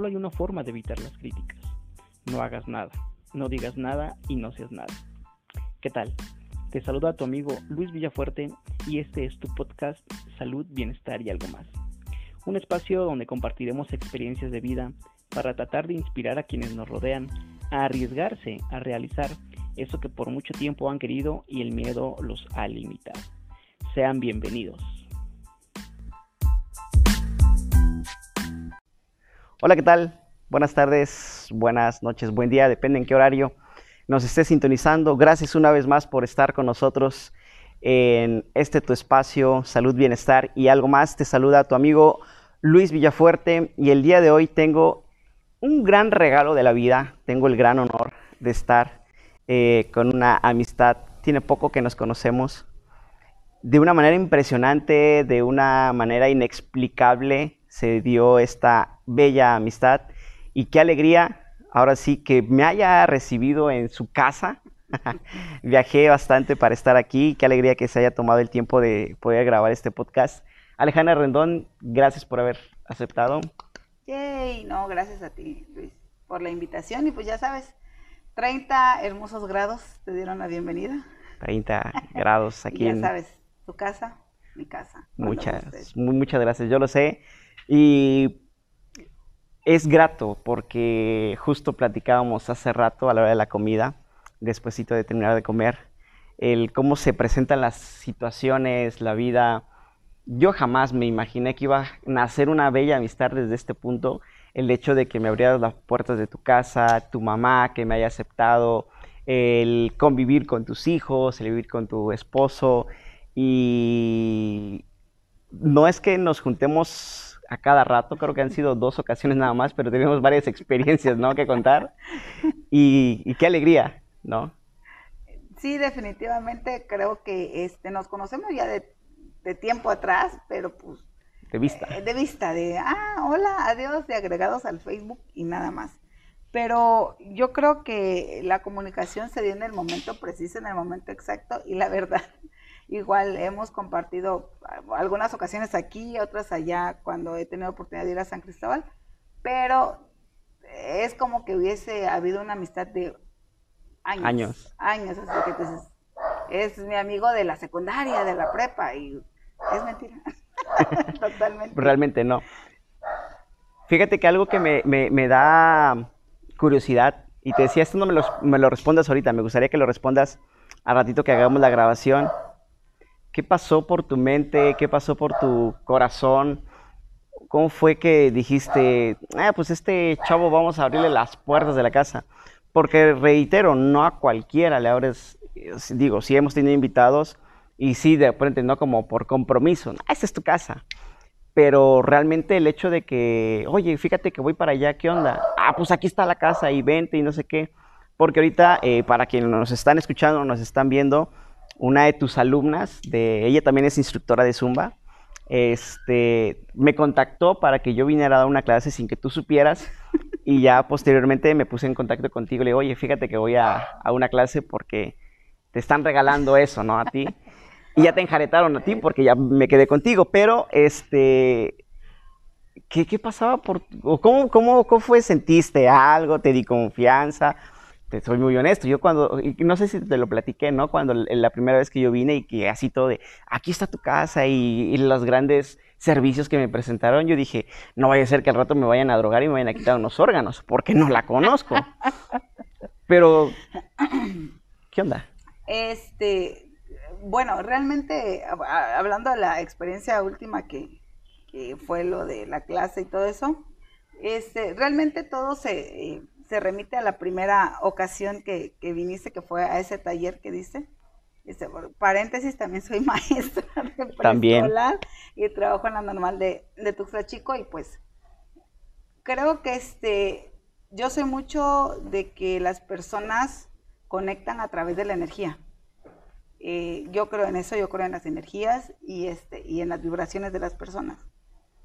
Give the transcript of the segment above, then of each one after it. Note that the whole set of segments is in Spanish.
solo hay una forma de evitar las críticas. No hagas nada, no digas nada y no seas nada. ¿Qué tal? Te saluda tu amigo Luis Villafuerte y este es tu podcast Salud, Bienestar y algo más. Un espacio donde compartiremos experiencias de vida para tratar de inspirar a quienes nos rodean a arriesgarse a realizar eso que por mucho tiempo han querido y el miedo los ha limitado. Sean bienvenidos. Hola, ¿qué tal? Buenas tardes, buenas noches, buen día, depende en qué horario nos esté sintonizando. Gracias una vez más por estar con nosotros en este tu espacio, salud, bienestar y algo más. Te saluda tu amigo Luis Villafuerte y el día de hoy tengo un gran regalo de la vida. Tengo el gran honor de estar eh, con una amistad. Tiene poco que nos conocemos. De una manera impresionante, de una manera inexplicable, se dio esta bella amistad y qué alegría ahora sí que me haya recibido en su casa. Viajé bastante para estar aquí, qué alegría que se haya tomado el tiempo de poder grabar este podcast. Alejandra Rendón, gracias por haber aceptado. Yay, no, gracias a ti, Luis, por la invitación y pues ya sabes, 30 hermosos grados te dieron la bienvenida. 30 grados aquí. ya sabes, tu casa, mi casa. Muchas, muchas gracias, yo lo sé. Y es grato porque justo platicábamos hace rato a la hora de la comida, despuesito de terminar de comer, el cómo se presentan las situaciones, la vida. Yo jamás me imaginé que iba a nacer una bella amistad desde este punto. El hecho de que me abrieras las puertas de tu casa, tu mamá que me haya aceptado, el convivir con tus hijos, el vivir con tu esposo. Y no es que nos juntemos a cada rato, creo que han sido dos ocasiones nada más, pero tenemos varias experiencias, ¿no? Que contar. Y, qué alegría, ¿no? Sí, definitivamente creo que este, nos conocemos ya de, tiempo atrás, pero pues... De vista. Eh, de vista, de, ah, hola, adiós, de agregados al Facebook y nada más. Pero yo creo que la comunicación se dio en el momento preciso, en el momento exacto, y la verdad Igual hemos compartido algunas ocasiones aquí, otras allá cuando he tenido oportunidad de ir a San Cristóbal, pero es como que hubiese habido una amistad de años. Años. así que es mi amigo de la secundaria, de la prepa, y es mentira. Totalmente. Realmente no. Fíjate que algo que me, da curiosidad, y te decía, esto no me lo, me lo respondas ahorita, me gustaría que lo respondas al ratito que hagamos la grabación ¿Qué pasó por tu mente? ¿Qué pasó por tu corazón? ¿Cómo fue que dijiste, ah, pues este chavo vamos a abrirle las puertas de la casa? Porque reitero, no a cualquiera le abres, digo, sí hemos tenido invitados y sí, de repente, no como por compromiso, ah, esta es tu casa. Pero realmente el hecho de que, oye, fíjate que voy para allá, ¿qué onda? Ah, pues aquí está la casa y vente y no sé qué. Porque ahorita, eh, para quienes nos están escuchando, nos están viendo, una de tus alumnas, de, ella también es instructora de Zumba, este, me contactó para que yo viniera a dar una clase sin que tú supieras y ya posteriormente me puse en contacto contigo le digo, oye, fíjate que voy a, una clase porque te están regalando eso, ¿no? A ti. Y ya te enjaretaron a ti porque ya me quedé contigo, pero este... ¿Qué, qué pasaba por... cómo, cómo, ¿Cómo fue? ¿Sentiste algo? ¿Te di confianza? Te soy muy honesto, yo cuando, no sé si te lo platiqué, ¿no? Cuando la primera vez que yo vine y que así todo de, aquí está tu casa y, los grandes servicios que me presentaron, yo dije, no vaya a ser que al rato me vayan a drogar y me vayan a quitar unos órganos, porque no la conozco. Pero, ¿qué onda? Este, bueno, realmente, hablando de la experiencia última que, que fue lo de la clase y todo eso, este, realmente todo se... Eh, se remite a la primera ocasión que, viniste, que fue a ese taller que dice. Este, paréntesis, también soy maestra de preescolar y trabajo en la normal de, de Tuxtla Chico y pues creo que este, yo soy mucho de que las personas conectan a través de la energía. Eh, yo creo en eso, yo creo en las energías y, este, y en las vibraciones de las personas.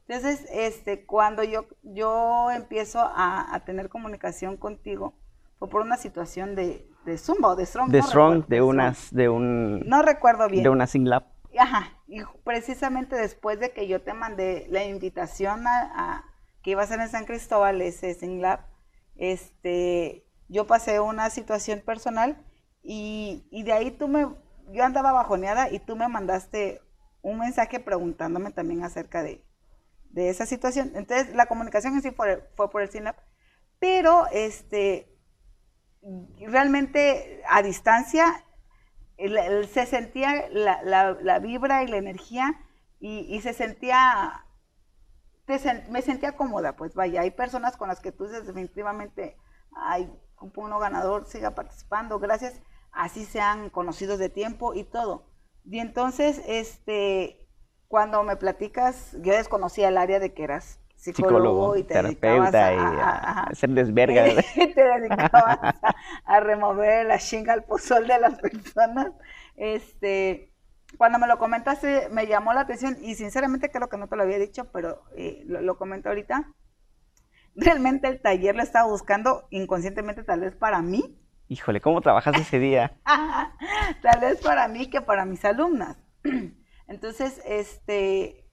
Entonces, este, cuando yo, yo empiezo a, tener comunicación contigo, fue por una situación de, de Zumba o de Strong. De Strong, de unas, de un... No recuerdo bien. De una Singlap. Ajá, y precisamente después de que yo te mandé la invitación a, que iba a ser en San Cristóbal, ese SingLab, este, yo pasé una situación personal y, y de ahí tú me, yo andaba bajoneada y tú me mandaste un mensaje preguntándome también acerca de, de esa situación. Entonces, la comunicación en sí fue, fue por el SINAP, pero este, realmente a distancia se sentía la, la, vibra y la energía y, se sentía, me sentía cómoda, pues vaya, hay personas con las que tú definitivamente, hay uno ganador, siga participando, gracias, así sean conocidos de tiempo y todo. Y entonces, este, cuando me platicas, yo desconocía el área de que eras psicólogo, y te terapeuta y a, hacer desverga. te dedicabas a, remover la chinga al pozol de las personas. Este, cuando me lo comentaste, me llamó la atención y sinceramente creo que no te lo había dicho, pero eh, lo, lo comento ahorita. Realmente el taller lo estaba buscando inconscientemente, tal vez para mí. Híjole, ¿cómo trabajas ese día? tal vez para mí que para mis alumnas. Entonces, este,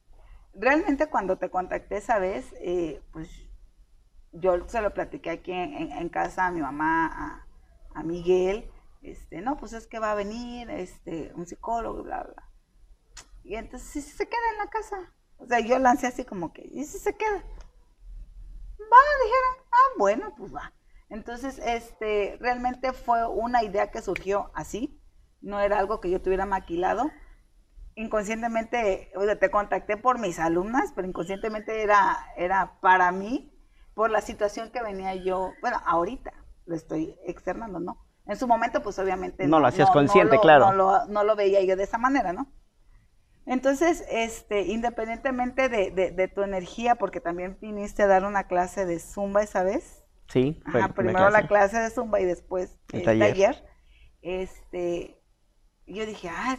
realmente cuando te contacté esa vez, eh, pues yo se lo platiqué aquí en, casa a mi mamá, a, Miguel, este, no, pues es que va a venir este, un psicólogo, bla, bla. Y entonces, si se queda en la casa. O sea, yo lancé así como que, ¿y si se queda? Va, dijeron, ah, bueno, pues va. Entonces, este, realmente fue una idea que surgió así, no era algo que yo tuviera maquilado inconscientemente, o sea, te contacté por mis alumnas, pero inconscientemente era, era para mí, por la situación que venía yo, bueno, ahorita lo estoy externando, ¿no? En su momento, pues obviamente... No, lo hacías consciente, claro. No lo, veía yo de esa manera, ¿no? Entonces, este, independientemente de, tu energía, porque también viniste a dar una clase de Zumba esa vez. Sí. Ajá, primero la clase de Zumba y después el, taller. Este, yo dije, ah,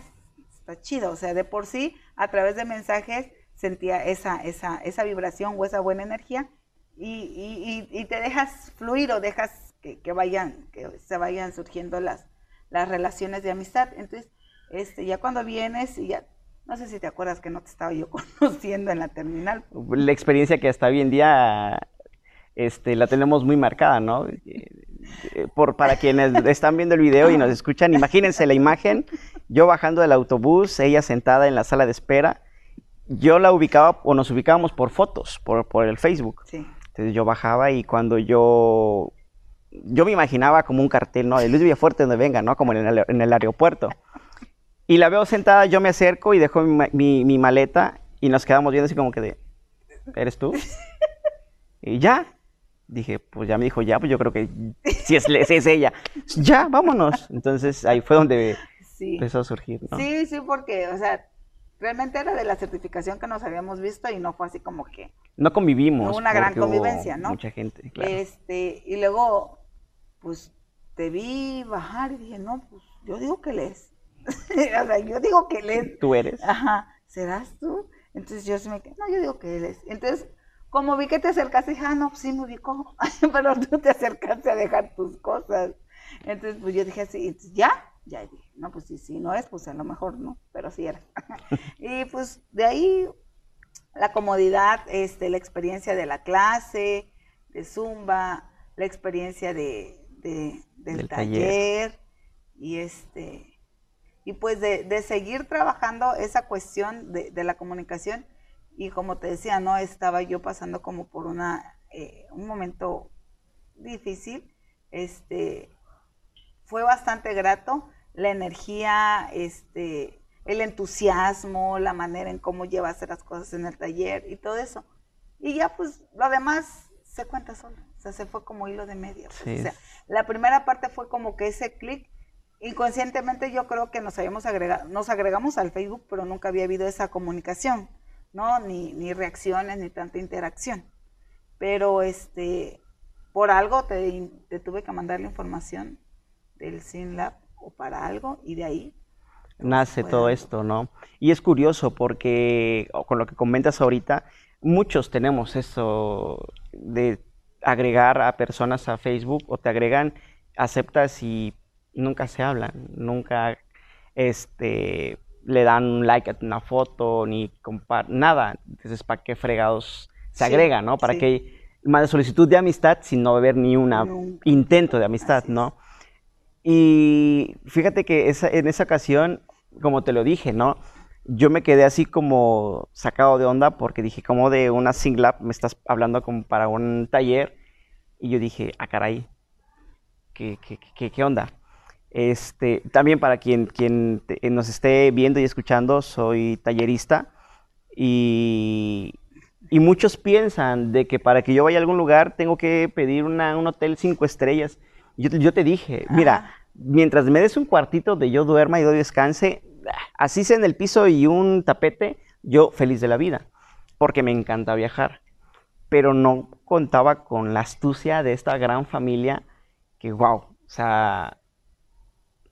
está chido. O sea, de por sí, a través de mensajes sentía esa, esa, esa vibración o esa buena energía y, y, y te dejas fluir o dejas que, que, vayan, que se vayan surgiendo las, las relaciones de amistad. Entonces, este, ya cuando vienes y ya, no sé si te acuerdas que no te estaba yo conociendo en la terminal. La experiencia que hasta hoy en día este, la tenemos muy marcada, ¿no? Eh, por, para quienes están viendo el video y nos escuchan, imagínense la imagen, yo bajando del autobús, ella sentada en la sala de espera, yo la ubicaba o nos ubicábamos por fotos, por, por el Facebook. Entonces yo bajaba y cuando yo, yo me imaginaba como un cartel, ¿no? De Luis Villafuerte donde venga, ¿no? Como en el, en el aeropuerto. Y la veo sentada, yo me acerco y dejo mi, mi maleta y nos quedamos viendo así como que de, ¿eres tú? Y ya, dije, pues ya me dijo, ya, pues yo creo que si es, es ella, ya, vámonos. Entonces ahí fue donde empezó a surgir, ¿no? Sí, sí, porque, o sea, realmente era de la certificación que nos habíamos visto y no fue así como que... No convivimos. Una gran convivencia, ¿no? Mucha gente, claro. Este, y luego, pues, te vi bajar y dije, no, pues, yo digo que lees. o sea, yo digo que lees. Tú eres. Ajá, ¿serás tú? Entonces yo se me quedé, no, yo digo que lees. Entonces como vi que te acercaste, dije, ah, no, pues sí me ubicó, pero tú te acercaste a dejar tus cosas. Entonces, pues yo dije así, ya, ya dije, no, pues sí, sí, no es, pues a lo mejor no, pero sí era. y pues de ahí la comodidad, este, la experiencia de la clase, de Zumba, la experiencia de, del, taller, y este, y pues de, de seguir trabajando esa cuestión de, de la comunicación y como te decía, no estaba yo pasando como por una eh, un momento difícil. Este fue bastante grato la energía, este, el entusiasmo, la manera en cómo llevas las cosas en el taller y todo eso. Y ya pues lo demás se cuenta solo, o sea, se fue como hilo de medio. Pues, o sea, la primera parte fue como que ese clic inconscientemente yo creo que nos habíamos agregado, nos agregamos al Facebook, pero nunca había habido esa comunicación. ¿no? Ni, ni reacciones, ni tanta interacción. Pero este, por algo te, te tuve que mandar la información del SynLab o para algo y de ahí nace todo esto, ¿no? Y es curioso porque con lo que comentas ahorita, muchos tenemos eso de agregar a personas a Facebook o te agregan, aceptas y nunca se hablan, nunca este le dan un like a una foto, ni compar nada. Entonces, ¿para qué fregados se agrega, ¿no? Para que más solicitud de amistad sin no haber ni un intento de amistad, ¿no? Y fíjate que esa, en esa ocasión, como te lo dije, ¿no? Yo me quedé así como sacado de onda porque dije, como de una single me estás hablando como para un taller. Y yo dije, ah, caray, ¿qué, qué, qué, onda? Este, también para quien, quien nos esté viendo y escuchando, soy tallerista y, y muchos piensan de que para que yo vaya a algún lugar tengo que pedir un hotel cinco estrellas. Yo, yo te dije, mira, mientras me des un cuartito donde yo duerma y doy descanse, así sea en el piso y un tapete, yo feliz de la vida, porque me encanta viajar. Pero no contaba con la astucia de esta gran familia que, wow, o sea,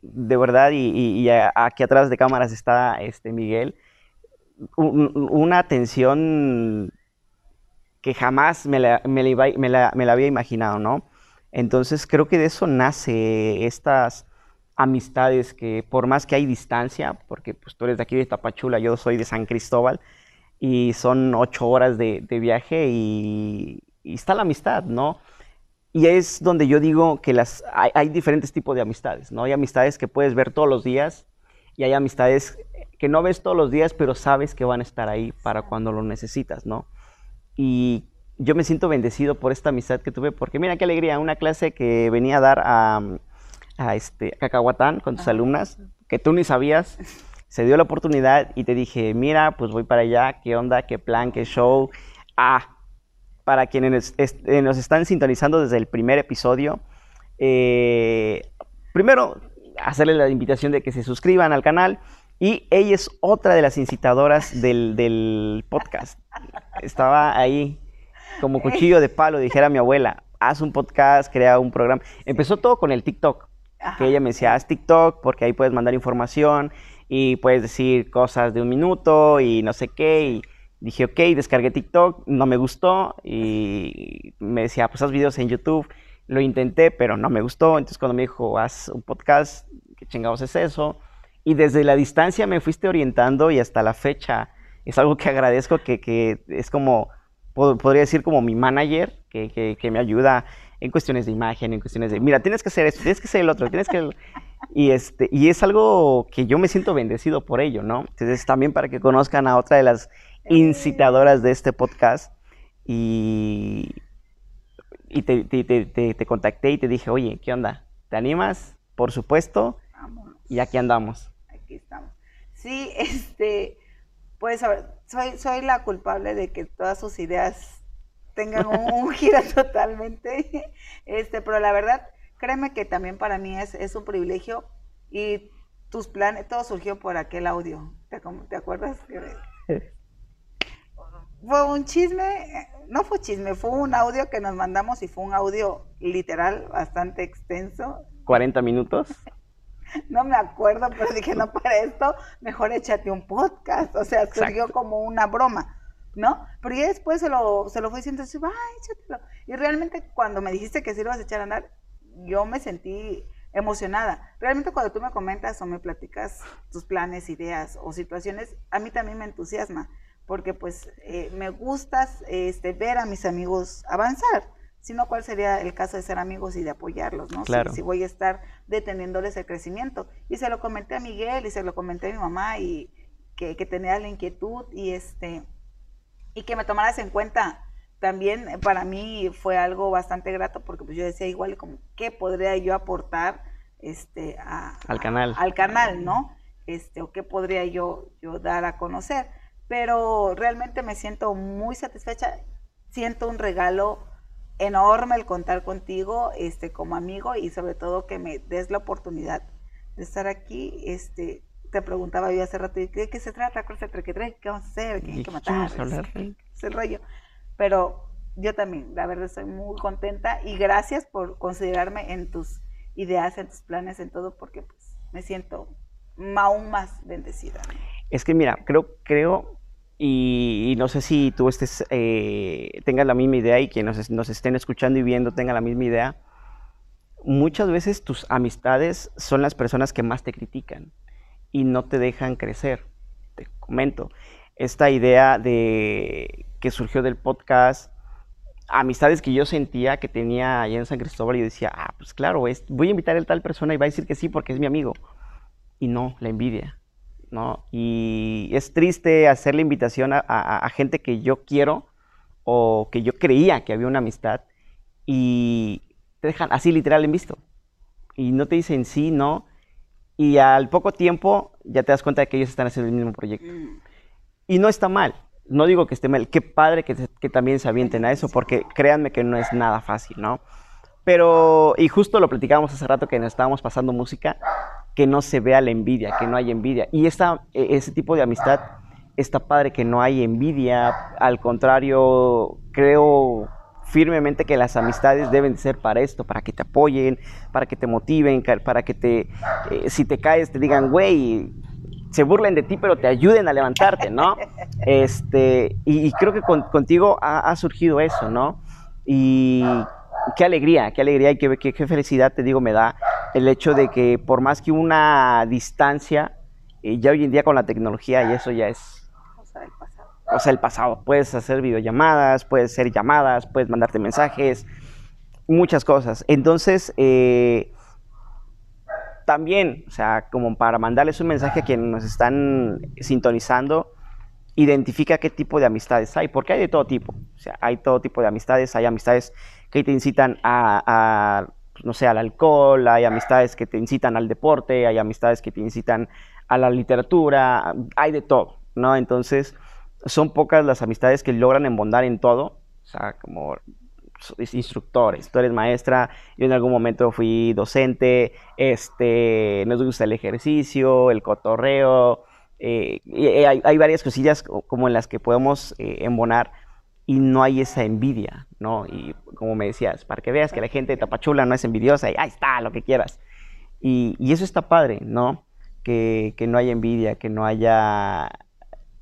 de verdad, y, aquí atrás de cámaras está este Miguel, una atención que jamás me la, había imaginado, ¿no? Entonces creo que de eso nace estas amistades que por más que hay distancia, porque pues tú eres de aquí de Tapachula, yo soy de San Cristóbal, y son ocho horas de, viaje y, está la amistad, ¿no? Y es donde yo digo que las, hay, hay, diferentes tipos de amistades, ¿no? Hay amistades que puedes ver todos los días y hay amistades que no ves todos los días, pero sabes que van a estar ahí para cuando lo necesitas, ¿no? Y yo me siento bendecido por esta amistad que tuve, porque mira qué alegría, una clase que venía a dar a, a este, Cacahuatán con tus alumnas, que tú ni sabías, se dio la oportunidad y te dije, mira, pues voy para allá, qué onda, qué plan, qué show. Ah, para quienes eh, nos están sintonizando desde el primer episodio, eh, primero hacerles la invitación de que se suscriban al canal y ella es otra de las incitadoras del, del podcast. Estaba ahí como cuchillo de palo, dijera mi abuela, haz un podcast, crea un programa. Empezó todo con el TikTok, que ella me decía, haz TikTok porque ahí puedes mandar información y puedes decir cosas de un minuto y no sé qué. Y dije, ok, descargué TikTok, no me gustó y me decía, pues haz videos en YouTube. Lo intenté, pero no me gustó. Entonces cuando me dijo, haz un podcast, ¿qué chingados es eso? Y desde la distancia me fuiste orientando y hasta la fecha es algo que agradezco, que, que es como podría decir como mi manager, que, que, me ayuda en cuestiones de imagen, en cuestiones de, mira, tienes que hacer esto, tienes que hacer el otro, tienes que... Y, este, y es algo que yo me siento bendecido por ello, ¿no? Entonces también para que conozcan a otra de las incitadoras de este podcast y, y te, te, te, te contacté y te dije, oye, ¿qué onda? ¿Te animas? Por supuesto. Y aquí andamos. Aquí estamos. Sí, este, pues soy, soy la culpable de que todas sus ideas tengan un, giro totalmente, este, pero la verdad, créeme que también para mí es, es un privilegio y tus planes, todo surgió por aquel audio, ¿te, te acuerdas? fue un chisme, no fue chisme, fue un audio que nos mandamos y fue un audio literal bastante extenso. 40 minutos. no me acuerdo, pero dije, no, para esto, mejor échate un podcast. O sea, surgió como una broma, ¿no? Pero ya después se lo, se lo fui diciendo, así, ay, échatelo. Y realmente cuando me dijiste que sí lo vas a echar a andar, yo me sentí emocionada. Realmente cuando tú me comentas o me platicas tus planes, ideas o situaciones, a mí también me entusiasma, porque pues eh, me gustas este, ver a mis amigos avanzar sino cuál sería el caso de ser amigos y de apoyarlos, ¿no? Claro. Si, voy a estar deteniéndoles el crecimiento. Y se lo comenté a Miguel y se lo comenté a mi mamá y que, que tenía la inquietud y este y que me tomaras en cuenta también para mí fue algo bastante grato porque pues yo decía igual como qué podría yo aportar este al canal al canal no este o qué podría yo yo dar a conocer pero realmente me siento muy satisfecha siento un regalo enorme el contar contigo este, como amigo y sobre todo que me des la oportunidad de estar aquí. Este, te preguntaba yo hace rato, ¿de qué, se trata? ¿Qué, ¿Qué vamos a hacer? ¿Qué hay que matar? Es el rollo. Pero yo también, la verdad, estoy muy contenta y gracias por considerarme en tus ideas, en tus planes, en todo, porque pues, me siento aún más bendecida. Es que mira, creo, creo y, no sé si tú estés, eh, tengas la misma idea y quienes nos, estén escuchando y viendo tengan la misma idea. Muchas veces tus amistades son las personas que más te critican y no te dejan crecer. Te comento. esta idea de que surgió del podcast, amistades que yo sentía que tenía allá en San Cristóbal y yo decía, ah, pues claro, voy a invitar a tal persona y va a decir que sí porque es mi amigo. Y no, la envidia, ¿no? Y es triste hacer la invitación a, gente que yo quiero o que yo creía que había una amistad y te dejan así literal en visto. Y no te dicen sí, no. Y al poco tiempo ya te das cuenta de que ellos están haciendo el mismo proyecto. Y no está mal no digo que esté mal, qué padre que, también se avienten a eso, porque créanme que no es nada fácil, ¿no? Pero, y justo lo platicábamos hace rato que nos estábamos pasando música, que no se vea la envidia, que no hay envidia. Y esta, e, ese tipo de amistad está padre que no hay envidia, al contrario, creo firmemente que las amistades deben ser para esto, para que te apoyen, para que te motiven, para que te, eh, si te caes, te digan, güey, se burlen de ti, pero te ayuden a levantarte, ¿no? Este, y, creo que contigo ha, surgido eso, ¿no? Y qué alegría, qué alegría y qué, qué, felicidad, te digo, me da el hecho de que por más que una distancia, eh, ya hoy en día con la tecnología, y eso ya es... Cosa del pasado. Cosa del pasado. Puedes hacer videollamadas, puedes hacer llamadas, puedes mandarte mensajes, muchas cosas. Entonces, eh, también, o sea, como para mandarles un mensaje a quienes nos están sintonizando, identifica qué tipo de amistades hay, porque hay de todo tipo, o sea, hay todo tipo de amistades, hay amistades que te incitan a, no sé, al alcohol, hay amistades que te incitan al deporte, hay amistades que te incitan a la literatura, hay de todo, ¿no? Entonces, son pocas las amistades que logran embondar en todo, o sea, como instructores, tú eres maestra, yo en algún momento fui docente, este, nos gusta el ejercicio, el cotorreo, eh, eh, hay, varias cosillas como en las que podemos eh, embonar y no hay esa envidia, ¿no? Y como me decías, para que veas que la gente de Tapachula no es envidiosa y ahí está, lo que quieras. Y, eso está padre, ¿no? Que, no haya envidia, que no haya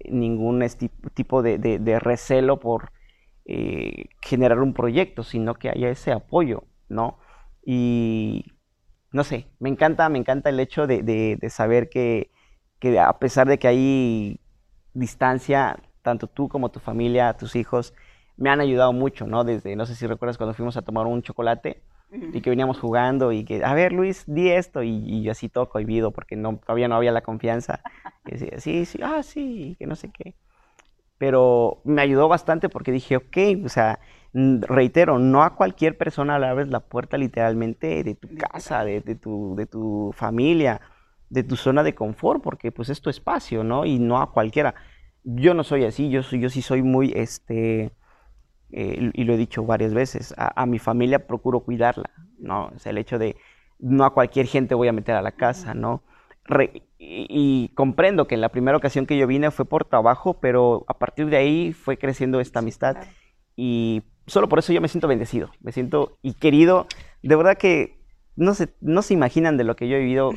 ningún tipo de recelo por, eh, generar un proyecto, sino que haya ese apoyo, ¿no? Y no sé, me encanta, me encanta el hecho de, saber que, a pesar de que hay distancia, tanto tú como tu familia, tus hijos, me han ayudado mucho, ¿no? Desde, no sé si recuerdas cuando fuimos a tomar un chocolate y que veníamos jugando y que, a ver, Luis, di esto, y, yo así todo cohibido porque no, todavía no había la confianza. Y decía, sí, sí, ah, sí, que no sé qué pero me ayudó bastante porque dije, ok, o sea, reitero, no a cualquier persona le abres la puerta literalmente de tu casa, de, tu, de tu familia, de tu zona de confort, porque pues es tu espacio, ¿no? Y no a cualquiera. Yo no soy así, yo, soy, yo sí soy muy, este, eh, y lo he dicho varias veces, a, mi familia procuro cuidarla, ¿no? O sea, el hecho de no a cualquier gente voy a meter a la casa, ¿no? y, comprendo que en la primera ocasión que yo vine fue por trabajo, pero a partir de ahí fue creciendo esta amistad. Y solo por eso yo me siento bendecido, me siento y querido. De verdad que no se, no se imaginan de lo que yo he vivido.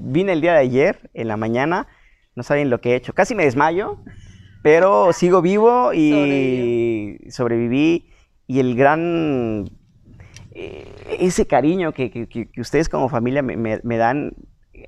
vine el día de ayer, en la mañana, no saben lo que he hecho. Casi me desmayo, pero sigo vivo y sobreviví. Y el gran eh, ese cariño que, ustedes como familia me, dan,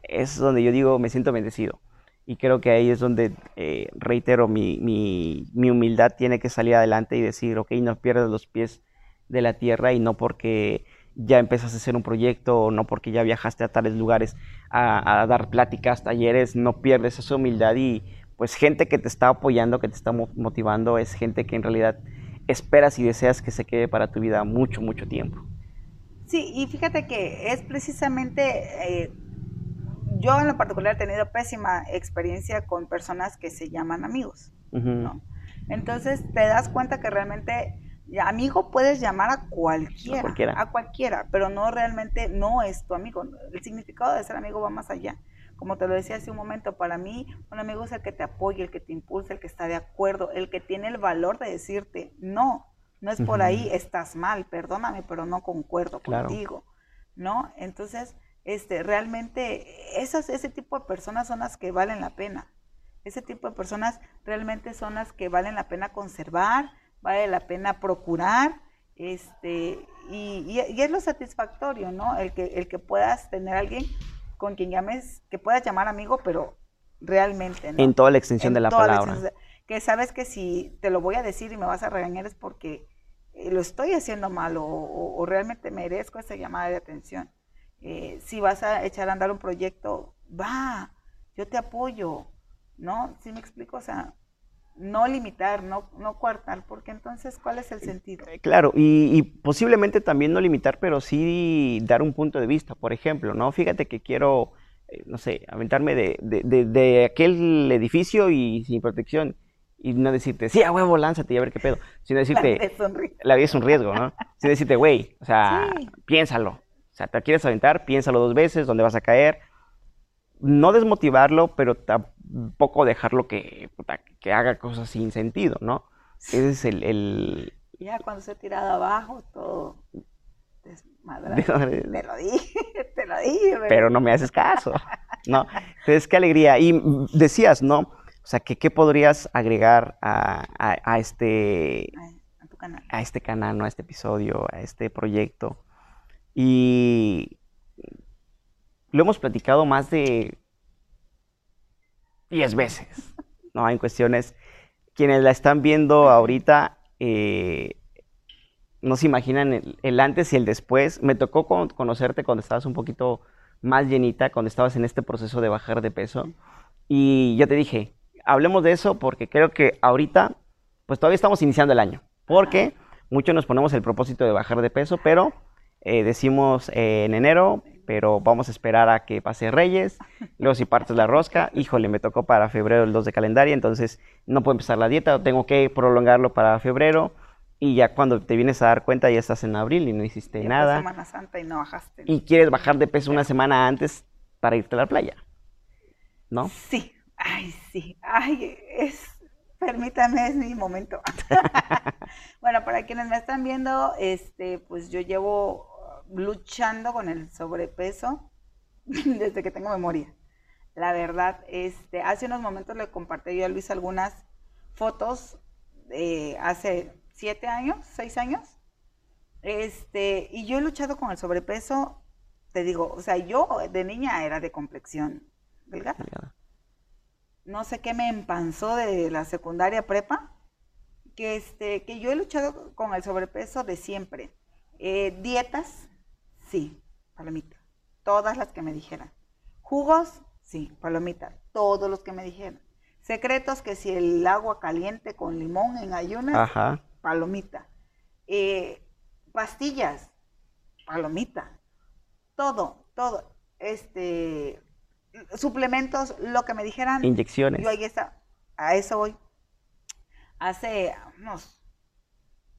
es donde yo digo, me siento bendecido. Y creo que ahí es donde, eh, reitero, mi, mi, humildad tiene que salir adelante y decir, ok, no pierdas los pies de la tierra y no porque ya empezaste a hacer un proyecto no porque ya viajaste a tales lugares a, dar pláticas, talleres, no pierdes esa humildad y pues gente que te está apoyando, que te está motivando, es gente que en realidad esperas y deseas que se quede para tu vida mucho, mucho tiempo. Sí, y fíjate que es precisamente eh, yo en lo particular he tenido pésima experiencia con personas que se llaman amigos, ¿no? Entonces te das cuenta que realmente amigo puedes llamar a cualquiera, a cualquiera, a cualquiera, pero no realmente no es tu amigo. El significado de ser amigo va más allá. Como te lo decía hace un momento, para mí un amigo es el que te apoya, el que te impulsa, el que está de acuerdo, el que tiene el valor de decirte, no, no es por ahí, estás mal, perdóname, pero no concuerdo contigo, ¿no? Entonces, este, realmente esas, ese tipo de personas son las que valen la pena. Ese tipo de personas realmente son las que valen la pena conservar, vale la pena procurar, este, y, es lo satisfactorio, ¿no? El que, el que puedas tener a alguien con quien llames, que puedas llamar amigo, pero realmente. En toda la extensión de la palabra. que sabes que si te lo voy a decir y me vas a regañar es porque eh, lo estoy haciendo mal o, realmente merezco esa llamada de atención. Eh, si vas a echar a andar un proyecto, va, yo te apoyo, ¿no? ¿Sí me explico? O sea, no limitar, no, no coartar, porque entonces, ¿cuál es el sentido? Eh, claro, y, posiblemente también no limitar, pero sí dar un punto de vista, por ejemplo, ¿no? Fíjate que quiero, no sé, aventarme de, de, de aquel edificio y sin protección y no decirte, sí, a huevo, lánzate y a ver qué pedo, sino decirte, la vida es un riesgo, ¿no? Sin decirte, güey, o sea, piénsalo, o sea, te quieres aventar, piénsalo dos veces, dónde vas a caer, no desmotivarlo, pero tampoco dejarlo que, que haga cosas sin sentido, ¿no? Ese es el, Ya cuando se ha tirado abajo, todo desmadrado. te lo dije, te lo dije. Pero no me haces caso, ¿no? Entonces, qué alegría. Y decías, ¿no? O sea, ¿qué, podrías agregar a, este, canal. a este canal, ¿no? a este episodio, a este proyecto? Y lo hemos platicado más de 10 veces, ¿no? En cuestiones, quienes la están viendo ahorita, eh, no se imaginan el, el, antes y el después. Me tocó conocerte cuando estabas un poquito más llenita, cuando estabas en este proceso de bajar de peso. Y yo te dije, hablemos de eso porque creo que ahorita, pues todavía estamos iniciando el año. Porque muchos nos ponemos el propósito de bajar de peso, pero eh, decimos eh, en enero, pero vamos a esperar a que pase Reyes. Luego si partes la rosca, híjole, me tocó para febrero el 2 de calendario, entonces no puedo empezar la dieta, tengo que prolongarlo para febrero. Y ya cuando te vienes a dar cuenta ya estás en abril y no hiciste nada. Semana Santa y no bajaste. Y quieres bajar de peso una semana antes para irte a la playa. ¿No? Sí, Ay, sí, ay, es, permítame, es mi momento. bueno, para quienes me están viendo, este, pues yo llevo luchando con el sobrepeso desde que tengo memoria. La verdad, este, hace unos momentos le compartí yo a Luis algunas fotos de hace siete años, seis años. Este, y yo he luchado con el sobrepeso, te digo, o sea, yo de niña era de complexión delgada no sé qué me empanzó de la secundaria prepa, que, este, que yo he luchado con el sobrepeso de siempre. Eh, dietas, sí, palomita, todas las que me dijeran. Jugos, sí, palomita, todos los que me dijeran. Secretos que si el agua caliente con limón en ayunas, palomita. Eh, pastillas, palomita. Todo, todo. Este, suplementos, lo que me dijeran. Inyecciones. Yo ahí está, a eso voy. Hace unos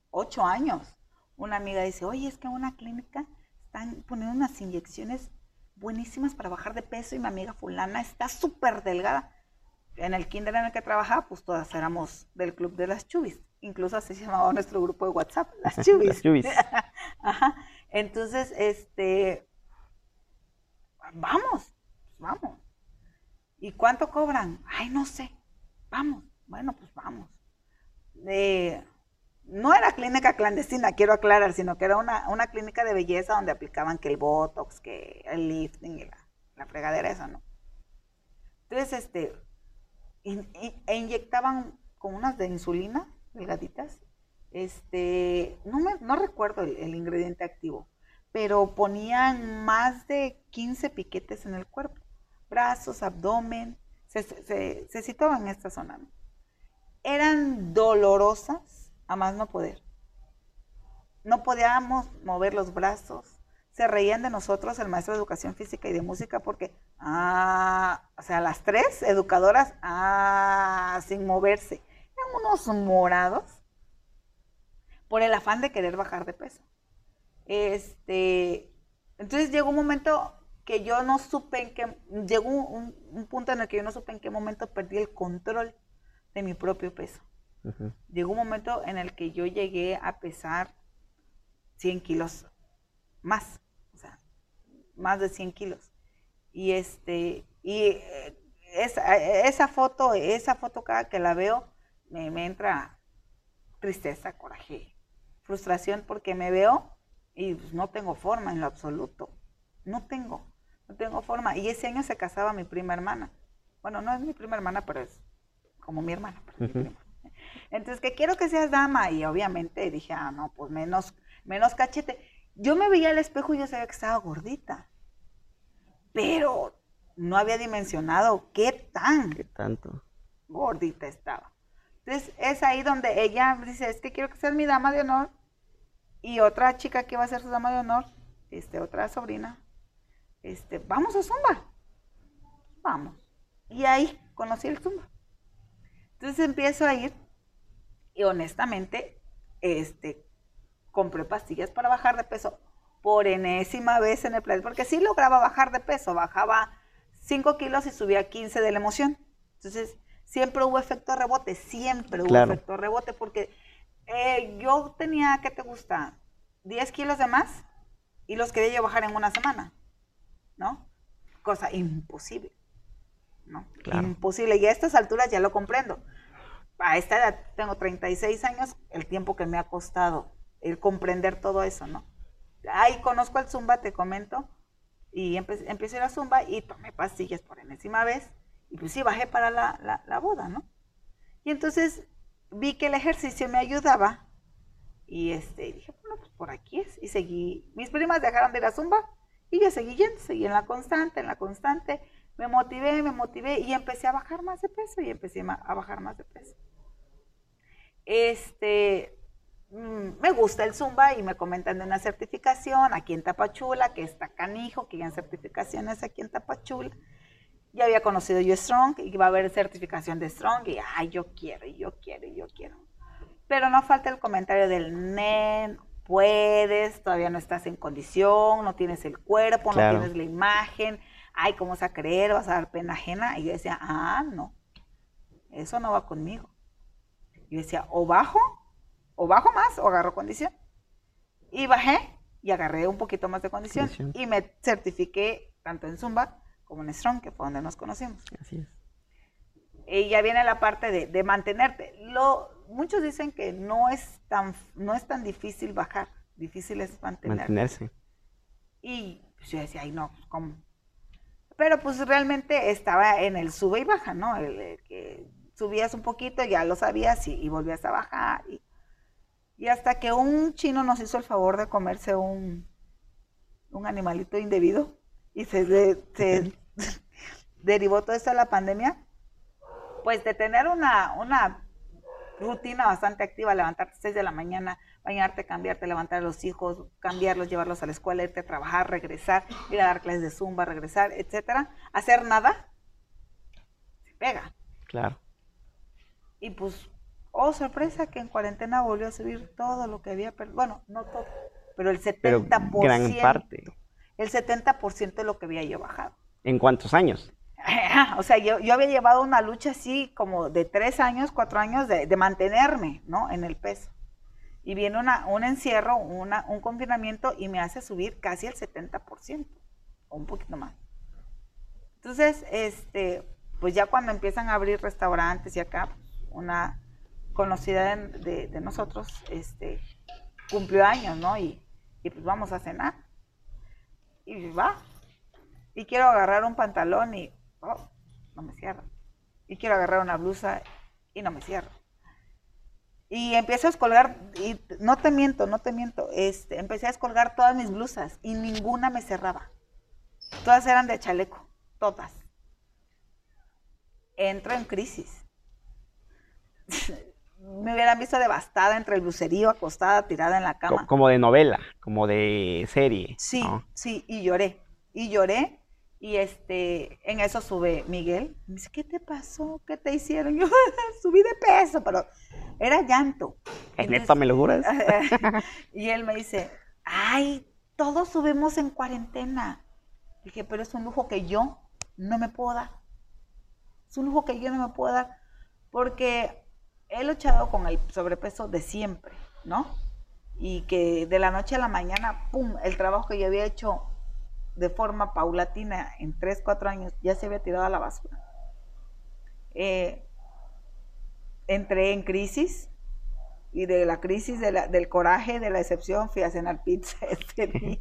ocho años, una amiga dice, oye, es que una clínica están poniendo unas inyecciones buenísimas para bajar de peso y mi amiga fulana está súper delgada. En el kinder en el que trabajaba, pues todas éramos del club de las chubis. Incluso así se llamaba nuestro grupo de WhatsApp, las chubis. las chubis. Ajá. Entonces, este, vamos, vamos. ¿Y cuánto cobran? Ay, no sé. Vamos. Bueno, pues vamos. No era clínica clandestina, quiero aclarar, sino que era una, clínica de belleza donde aplicaban que el Botox, que el lifting y la, fregadera esa, ¿no? Entonces, este, e inyectaban con unas de insulina, delgaditas, este, no, me, no recuerdo el ingrediente activo, pero ponían más de 15 piquetes en el cuerpo brazos, abdomen, se, se, situaban en esta zona. Eran dolorosas a más no poder. No podíamos mover los brazos. Se reían de nosotros el maestro de educación física y de música porque, ah, o sea, las tres educadoras, ah, sin moverse. Eran unos morados por el afán de querer bajar de peso. Este, entonces llegó un momento que yo no supe en qué, llegó un, punto en el que yo no supe en qué momento perdí el control de mi propio peso. Llegó un momento en el que yo llegué a pesar 100 kilos más, o sea, más de 100 kilos. Y este, y eh, esa, esa foto, esa foto cada que la veo, me, me entra tristeza, coraje, frustración porque me veo y pues, no tengo forma en lo absoluto. No tengo no tengo forma. Y ese año se casaba mi prima hermana. Bueno, no es mi prima hermana, pero es como mi hermana. Pues, Entonces, que quiero que seas dama. Y obviamente dije, ah, no, pues menos, menos cachete. Yo me veía al espejo y yo sabía que estaba gordita. Pero no había dimensionado qué tan ¿Qué tanto? gordita estaba. Entonces, es ahí donde ella dice, es que quiero que seas mi dama de honor. Y otra chica que va a ser su dama de honor, este, otra sobrina, este, vamos a Zumba. Vamos. Y ahí conocí el Zumba. Entonces empiezo a ir y honestamente, este, compré pastillas para bajar de peso por enésima vez en el plan, porque sí lograba bajar de peso, bajaba 5 kilos y subía 15 de la emoción. Entonces, siempre hubo efecto rebote, siempre hubo efecto rebote, porque eh, yo tenía, ¿qué te gusta? 10 kilos de más y los quería yo bajar en una semana, ¿no? Cosa imposible, ¿no? Imposible. Y a estas alturas ya lo comprendo. A esta edad tengo 36 años, el tiempo que me ha costado el comprender todo eso, ¿no? Ahí conozco el Zumba, te comento, y empecé la Zumba y tomé pastillas por enésima vez, y pues sí, bajé para la, la boda, ¿no? Y entonces vi que el ejercicio me ayudaba y este, dije, bueno, pues por aquí es. Y seguí, mis primas dejaron de ir a Zumba y yo seguí yendo, seguí en la constante, en la constante. Me motivé, me motivé y empecé a bajar más de peso y empecé a bajar más de peso. Este, mm, me gusta el Zumba y me comentan de una certificación aquí en Tapachula, que está canijo, que hay certificaciones aquí en Tapachula. Ya había conocido yo Strong y iba a haber certificación de Strong y, ay, yo quiero, yo quiero, yo quiero. Pero no falta el comentario del nen, puedes, todavía no estás en condición, no tienes el cuerpo, no tienes la imagen, ay, ¿cómo vas a creer? ¿Vas a dar pena ajena? Y yo decía, ah, no, eso no va conmigo. Yo decía, o bajo, o bajo más, o agarro condición. Y bajé y agarré un poquito más de condición, y me certifiqué tanto en Zumba como en Strong, que fue donde nos conocimos. Así es. Y ya viene la parte de, de mantenerte. Lo, muchos dicen que no es tan, no es tan difícil bajar, difícil es mantenerse. Y pues, yo decía, ay no, pues, ¿cómo? Pero pues realmente estaba en el sube y baja, ¿no? El, que subías un poquito, ya lo sabías y, volvías a bajar. Y, y, hasta que un chino nos hizo el favor de comerse un, un animalito indebido y se, se derivó todo esto a la pandemia, pues de tener una, una rutina bastante activa, levantarte a 6 de la mañana, bañarte, cambiarte, levantar a los hijos, cambiarlos, llevarlos a la escuela, irte a trabajar, regresar, ir a dar clases de zumba, regresar, etcétera, hacer nada, se pega. Claro. Y pues, oh sorpresa que en cuarentena volvió a subir todo lo que había perdido, bueno, no todo, pero el 70%. gran parte. El 70% de lo que había yo bajado. ¿En cuántos años? o sea, yo, yo, había llevado una lucha así como de tres años, cuatro años de, mantenerme, ¿no? En el peso. Y viene una, un encierro, una, un confinamiento y me hace subir casi el 70%, o un poquito más. Entonces, este, pues ya cuando empiezan a abrir restaurantes y acá, una conocida de, nosotros, este, cumplió años, ¿no? Y, y pues vamos a cenar. Y va. Y quiero agarrar un pantalón y Oh, no me cierra. Y quiero agarrar una blusa y no me cierra. Y empiezo a descolgar, y no te miento, no te miento, este, empecé a descolgar todas mis blusas y ninguna me cerraba. Todas eran de chaleco, todas. Entro en crisis. Me hubieran visto devastada entre el bluserío, acostada, tirada en la cama. Como de novela, como de serie. Sí, sí, y lloré. Y lloré y este, en eso sube Miguel. Me dice, ¿qué te pasó? ¿Qué te hicieron? Yo subí de peso, pero era llanto. ¿En esto me lo juras? y él me dice, ay, todos subimos en cuarentena. Dije, pero es un lujo que yo no me puedo dar. Es un lujo que yo no me puedo dar. Porque he luchado con el sobrepeso de siempre, ¿no? Y que de la noche a la mañana, ¡pum!, el trabajo que yo había hecho de forma paulatina en 3, 4 años ya se había tirado a la basura. Eh, entré en crisis y de la crisis del coraje, de la excepción, fui a cenar pizza ese día.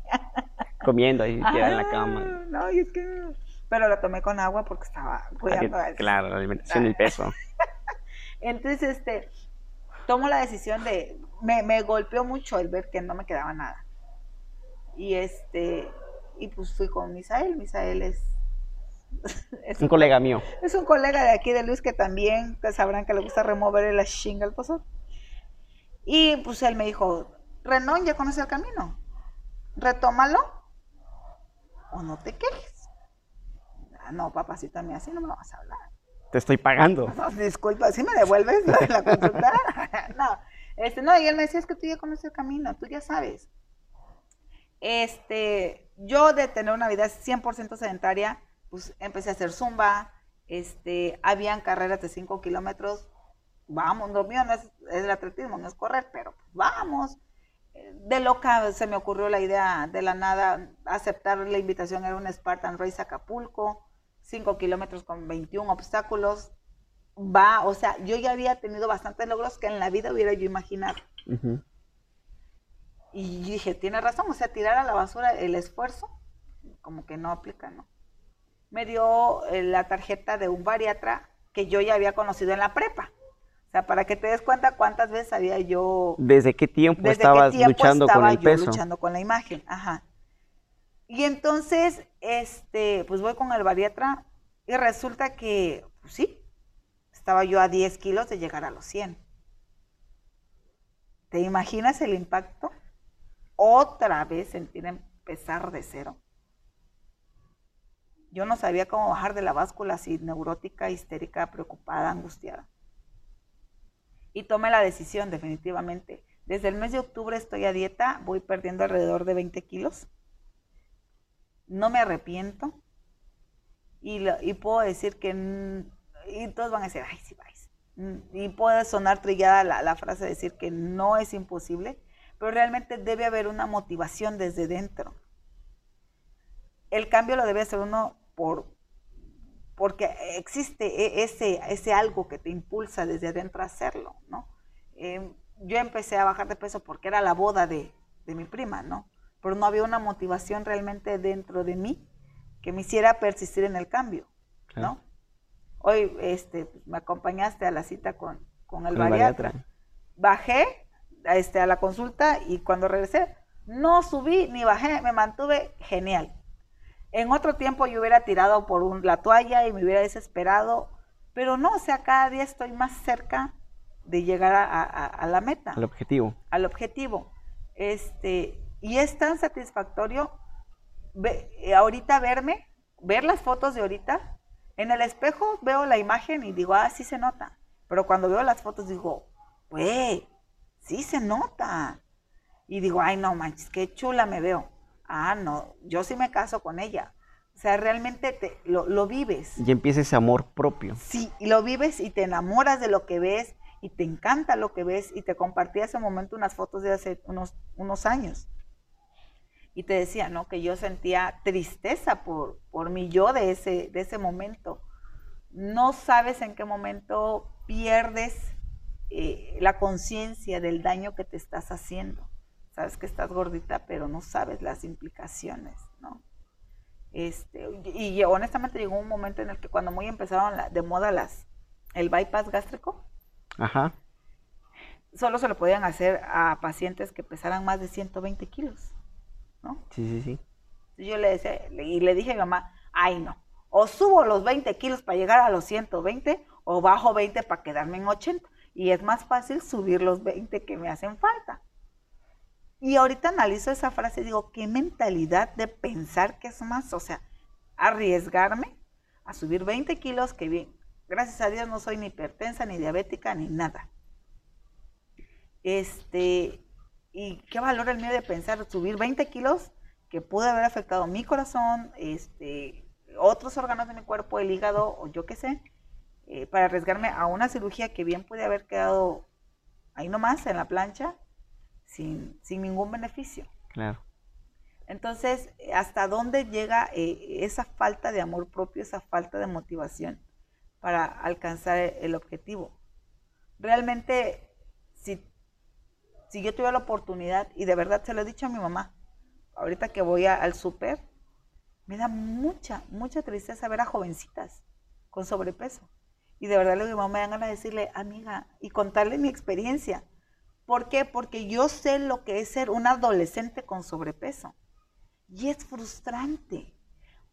Comiendo ahí en la cama. No, pero la tomé con agua porque estaba cuidando Claro, la alimentación y el peso. Entonces, este, tomo la decisión de, me, me golpeó mucho el ver que no me quedaba nada. Y este, y pues fui con Misael. Misael es, es un colega mío. Es un colega de aquí de Luis que también sabrán que le gusta remover la chinga al pozor. Y pues él me dijo, Renón ya conoce el camino, retómalo o no te quejes. Ah, no, papacita mía, así no me vas a hablar. Te estoy pagando. No, disculpa, ¿sí me devuelves la, consulta? no, este, no, y él me decía, es que tú ya conoces el camino, tú ya sabes. Este, yo de tener una vida 100% sedentaria, pues empecé a hacer zumba, este, habían carreras de 5 kilómetros, vamos, lo mío no es, el atletismo, no es correr, pero pues vamos. De loca se me ocurrió la idea de la nada, aceptar la invitación, era un Spartan Race Acapulco, 5 kilómetros con 21 obstáculos. Va, o sea, yo ya había tenido bastantes logros que en la vida hubiera yo imaginado. Y dije, tiene razón, o sea, tirar a la basura el esfuerzo, como que no aplica, ¿no? Me dio eh, la tarjeta de un bariatra que yo ya había conocido en la prepa. O sea, para que te des cuenta cuántas veces había yo... ¿Desde qué tiempo estabas luchando con el peso? luchando con la imagen, ajá. Y entonces, este, pues voy con el bariatra y resulta que, pues sí, estaba yo a 10 kilos de llegar a los 100. ¿Te imaginas el impacto? otra vez sentir empezar de cero. Yo no sabía cómo bajar de la báscula así, neurótica, histérica, preocupada, angustiada. Y tomé la decisión definitivamente. Desde el mes de octubre estoy a dieta, voy perdiendo alrededor de 20 kilos. No me arrepiento. Y, puedo decir que, y todos van a decir, ay, sí vais. Y puede sonar trillada la, frase de decir que no es imposible, pero realmente debe haber una motivación desde dentro. El cambio lo debe hacer uno por, porque existe e, ese, ese algo que te impulsa desde adentro a hacerlo, ¿no? Em, yo empecé a bajar de peso porque era la boda de, mi prima, ¿no? Pero no había una motivación realmente dentro de mí que me hiciera persistir en el cambio, ¿no? Hoy este, me acompañaste a la cita con, con el, bariatra. Bajé este, a la consulta y cuando regresé, no subí ni bajé, me mantuve genial. En otro tiempo yo hubiera tirado por la toalla y me hubiera desesperado, pero no, o sea, cada día estoy más cerca de llegar a, la meta. Al objetivo. Al objetivo. Este, y es tan satisfactorio eh, ahorita verme, ver las fotos de ahorita. En el espejo veo la imagen y digo, ah, sí se nota. Pero cuando veo las fotos digo, güey, sí se nota. Y digo, ay, no manches, qué chula me veo. Ah, no, yo sí me caso con ella. O sea, realmente te, lo, vives. Y empieza ese amor propio. Sí, y lo vives y te enamoras de lo que ves y te encanta lo que ves y te compartí hace un momento unas fotos de hace unos, unos años. Y te decía, ¿no? Que yo sentía tristeza por, por mi yo de ese, de ese momento. No sabes en qué momento pierdes eh, la conciencia del daño que te estás haciendo. Sabes que estás gordita, pero no sabes las implicaciones, ¿no? Este, y, honestamente llegó un momento en el que cuando muy empezaron de moda las el bypass gástrico, Ajá. solo se lo podían hacer a pacientes que pesaran más de 120 kilos, ¿no? Sí, sí, sí. Yo le decía, y le dije a mi mamá, ay no, o subo los 20 kilos para llegar a los 120 o bajo 20 para quedarme en 80 y es más fácil subir los 20 que me hacen falta. Y ahorita analizo esa frase y digo, qué mentalidad de pensar que es más, o sea, arriesgarme a subir 20 kilos, que bien, gracias a Dios no soy ni hipertensa, ni diabética, ni nada. Este, y qué valor el mío de pensar subir 20 kilos que puede haber afectado mi corazón, este, otros órganos de mi cuerpo, el hígado o yo qué sé, eh, para arriesgarme a una cirugía que bien puede haber quedado ahí nomás en la plancha sin, ningún beneficio. Claro. Entonces, ¿hasta dónde llega eh, esa falta de amor propio, esa falta de motivación para alcanzar el objetivo? Realmente, si yo tuviera la oportunidad, y de verdad se lo he dicho a mi mamá, ahorita que voy al súper, me da mucha, mucha tristeza ver a jovencitas con sobrepeso Y de verdad le digo, mamá, me dan ganas de decirle, amiga, y contarle mi experiencia. ¿Por qué? Porque yo sé lo que es ser un adolescente con sobrepeso. Y es frustrante.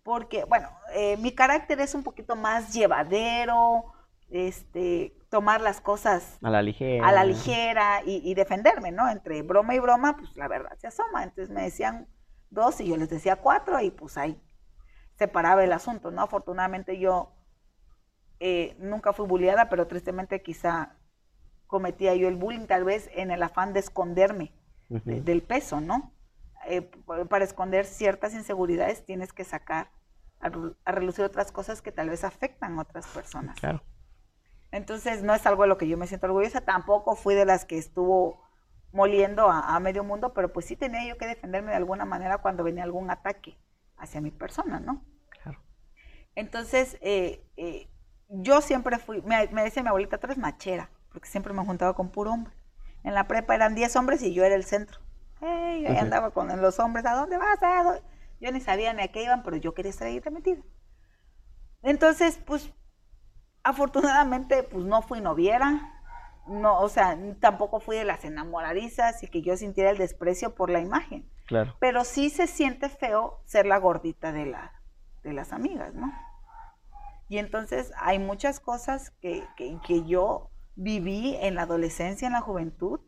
Porque, bueno, eh, mi carácter es un poquito más llevadero, este, tomar las cosas a la ligera, a la ligera y, defenderme, ¿no? Entre broma y broma, pues la verdad se asoma. Entonces me decían dos y yo les decía cuatro y pues ahí se paraba el asunto, ¿no? Afortunadamente yo eh, nunca fui bulliada, pero tristemente quizá cometía yo el bullying tal vez en el afán de esconderme del peso, ¿no? Eh, para esconder ciertas inseguridades tienes que sacar a, a, relucir otras cosas que tal vez afectan a otras personas. Claro. Entonces no es algo de lo que yo me siento orgullosa, tampoco fui de las que estuvo moliendo a, medio mundo, pero pues sí tenía yo que defenderme de alguna manera cuando venía algún ataque hacia mi persona, ¿no? Claro. Entonces, eh, eh, yo siempre fui, me, decía mi abuelita, tú eres machera, porque siempre me juntaba con puro hombre. En la prepa eran 10 hombres y yo era el centro. Hey, ahí andaba con los hombres, ¿a dónde vas? Yo ni sabía ni a qué iban, pero yo quería estar ahí metida. Entonces, pues Afortunadamente, pues no fui noviera, no, o sea, tampoco fui de las enamoradizas y que yo sintiera el desprecio por la imagen. Claro. Pero sí se siente feo ser la gordita de, la, de las amigas, ¿no? Y entonces hay muchas cosas que, que, yo viví en la adolescencia, en la juventud,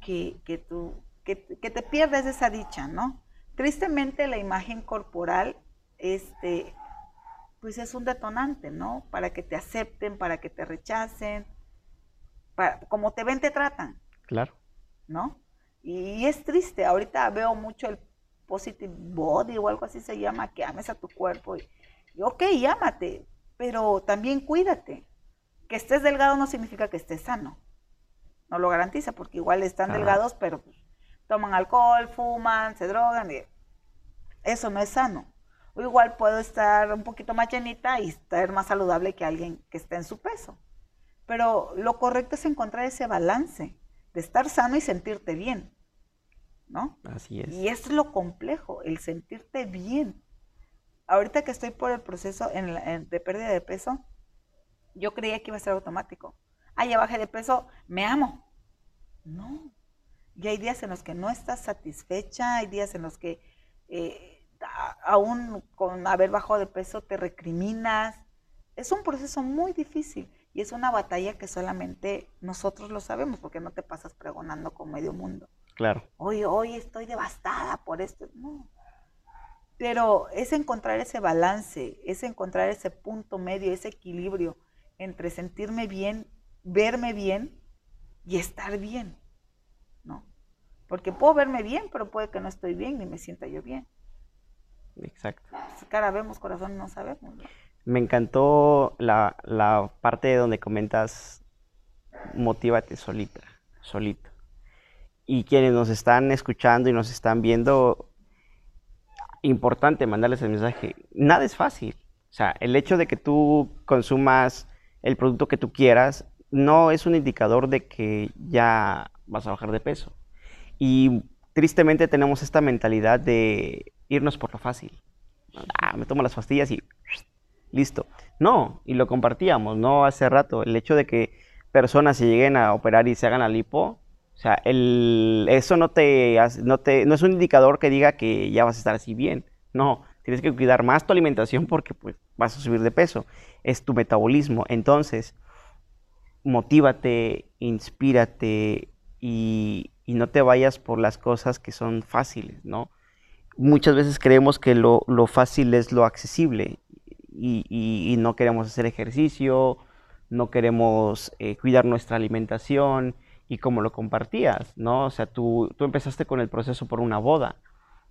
que, que tú, que, que, te pierdes esa dicha, ¿no? Tristemente la imagen corporal, este, pues es un detonante, ¿no? Para que te acepten, para que te rechacen, para, como te ven, te tratan. Claro. ¿No? Y, es triste, ahorita veo mucho el positive body o algo así se llama, que ames a tu cuerpo. Y, ok, llámate, pero también cuídate. Que estés delgado no significa que estés sano. No lo garantiza, porque igual están delgados, pero pues, toman alcohol, fuman, se drogan. Y eso no es sano. O igual puedo estar un poquito más llenita y estar más saludable que alguien que esté en su peso. Pero lo correcto es encontrar ese balance de estar sano y sentirte bien. ¿No? Así es. Y es lo complejo, el sentirte bien. Ahorita que estoy por el proceso de pérdida de peso, yo creía que iba a ser automático. Ah, ya bajé de peso, me amo. No. Y hay días en los que no estás satisfecha, hay días en los que eh, aún con haber bajado de peso te recriminas. Es un proceso muy difícil y es una batalla que solamente nosotros lo sabemos porque no te pasas pregonando con medio mundo. Claro. Hoy, hoy estoy devastada por esto. No. Pero es encontrar ese balance, es encontrar ese punto medio, ese equilibrio entre sentirme bien, verme bien y estar bien. ¿No? Porque puedo verme bien, pero puede que no estoy bien ni me sienta yo bien. Exacto. Cara vemos, corazón no sabemos. Me encantó la, la parte donde comentas, motívate solita, solito. Y quienes nos están escuchando y nos están viendo, importante mandarles el mensaje, nada es fácil. O sea, el hecho de que tú consumas el producto que tú quieras no es un indicador de que ya vas a bajar de peso. Y tristemente tenemos esta mentalidad de irnos por lo fácil. Ah, me tomo las pastillas y listo. No, y lo compartíamos, ¿no? Hace rato, el hecho de que personas se lleguen a operar y se hagan la lipo, o sea, el, eso no te, no te, no es un indicador que diga que ya vas a estar así bien. No, tienes que cuidar más tu alimentación porque pues vas a subir de peso. Es tu metabolismo. Entonces, motívate, inspírate y, y no te vayas por las cosas que son fáciles, ¿no? Muchas veces creemos que lo, fácil es lo accesible y, no queremos hacer ejercicio, no queremos eh, cuidar nuestra alimentación y como lo compartías, ¿no? O sea, tú, tú empezaste con el proceso por una boda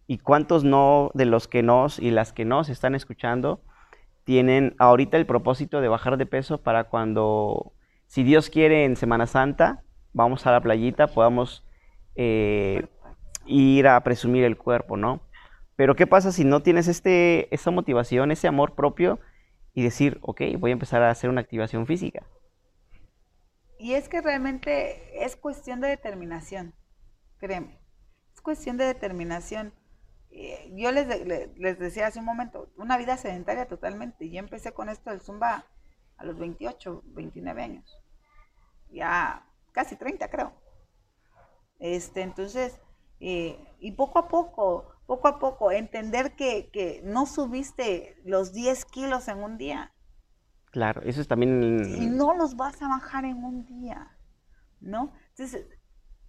y cuántos no de los que nos y las que nos están escuchando tienen ahorita el propósito de bajar de peso para cuando, si Dios quiere, en Semana Santa, vamos a la playita, podamos eh, ir a presumir el cuerpo, ¿no? Pero ¿qué pasa si no tienes este, esa motivación, ese amor propio y decir, ok, voy a empezar a hacer una activación física? Y es que realmente es cuestión de determinación, créeme, es cuestión de determinación. Eh, yo les, les decía hace un momento, una vida sedentaria totalmente. Yo empecé con esto del zumba a los 28, 29 años. Ya casi 30 creo. Este, entonces, eh, y poco a poco, poco a poco, entender que, que, no subiste los 10 kilos en un día. Claro, eso es también... Y no los vas a bajar en un día, ¿no? Entonces,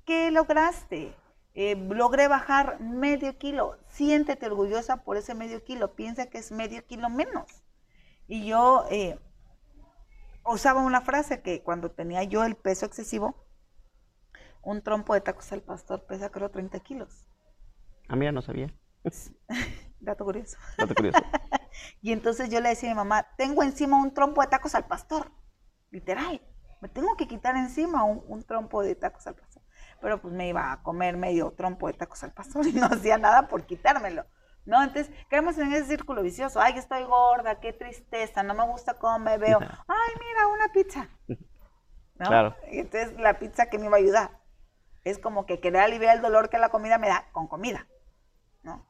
¿qué lograste? Eh, logré bajar medio kilo. Siéntete orgullosa por ese medio kilo. Piensa que es medio kilo menos. Y yo eh, usaba una frase que cuando tenía yo el peso excesivo, un trompo de tacos al pastor pesa creo 30 kilos. Ah, mira, no sabía. Dato curioso. Dato curioso. y entonces yo le decía a mi mamá, tengo encima un trompo de tacos al pastor. Literal. Me tengo que quitar encima un trompo de tacos al pastor pero pues me iba a comer medio trompo de tacos al pastor y no hacía nada por quitármelo. ¿No? Entonces, quedamos en ese círculo vicioso. Ay, estoy gorda, qué tristeza, no me gusta cómo me veo. Ay, mira, una pizza. ¿No? Claro. Entonces, la pizza que me iba a ayudar. Es como que querer aliviar el dolor que la comida me da con comida. ¿No?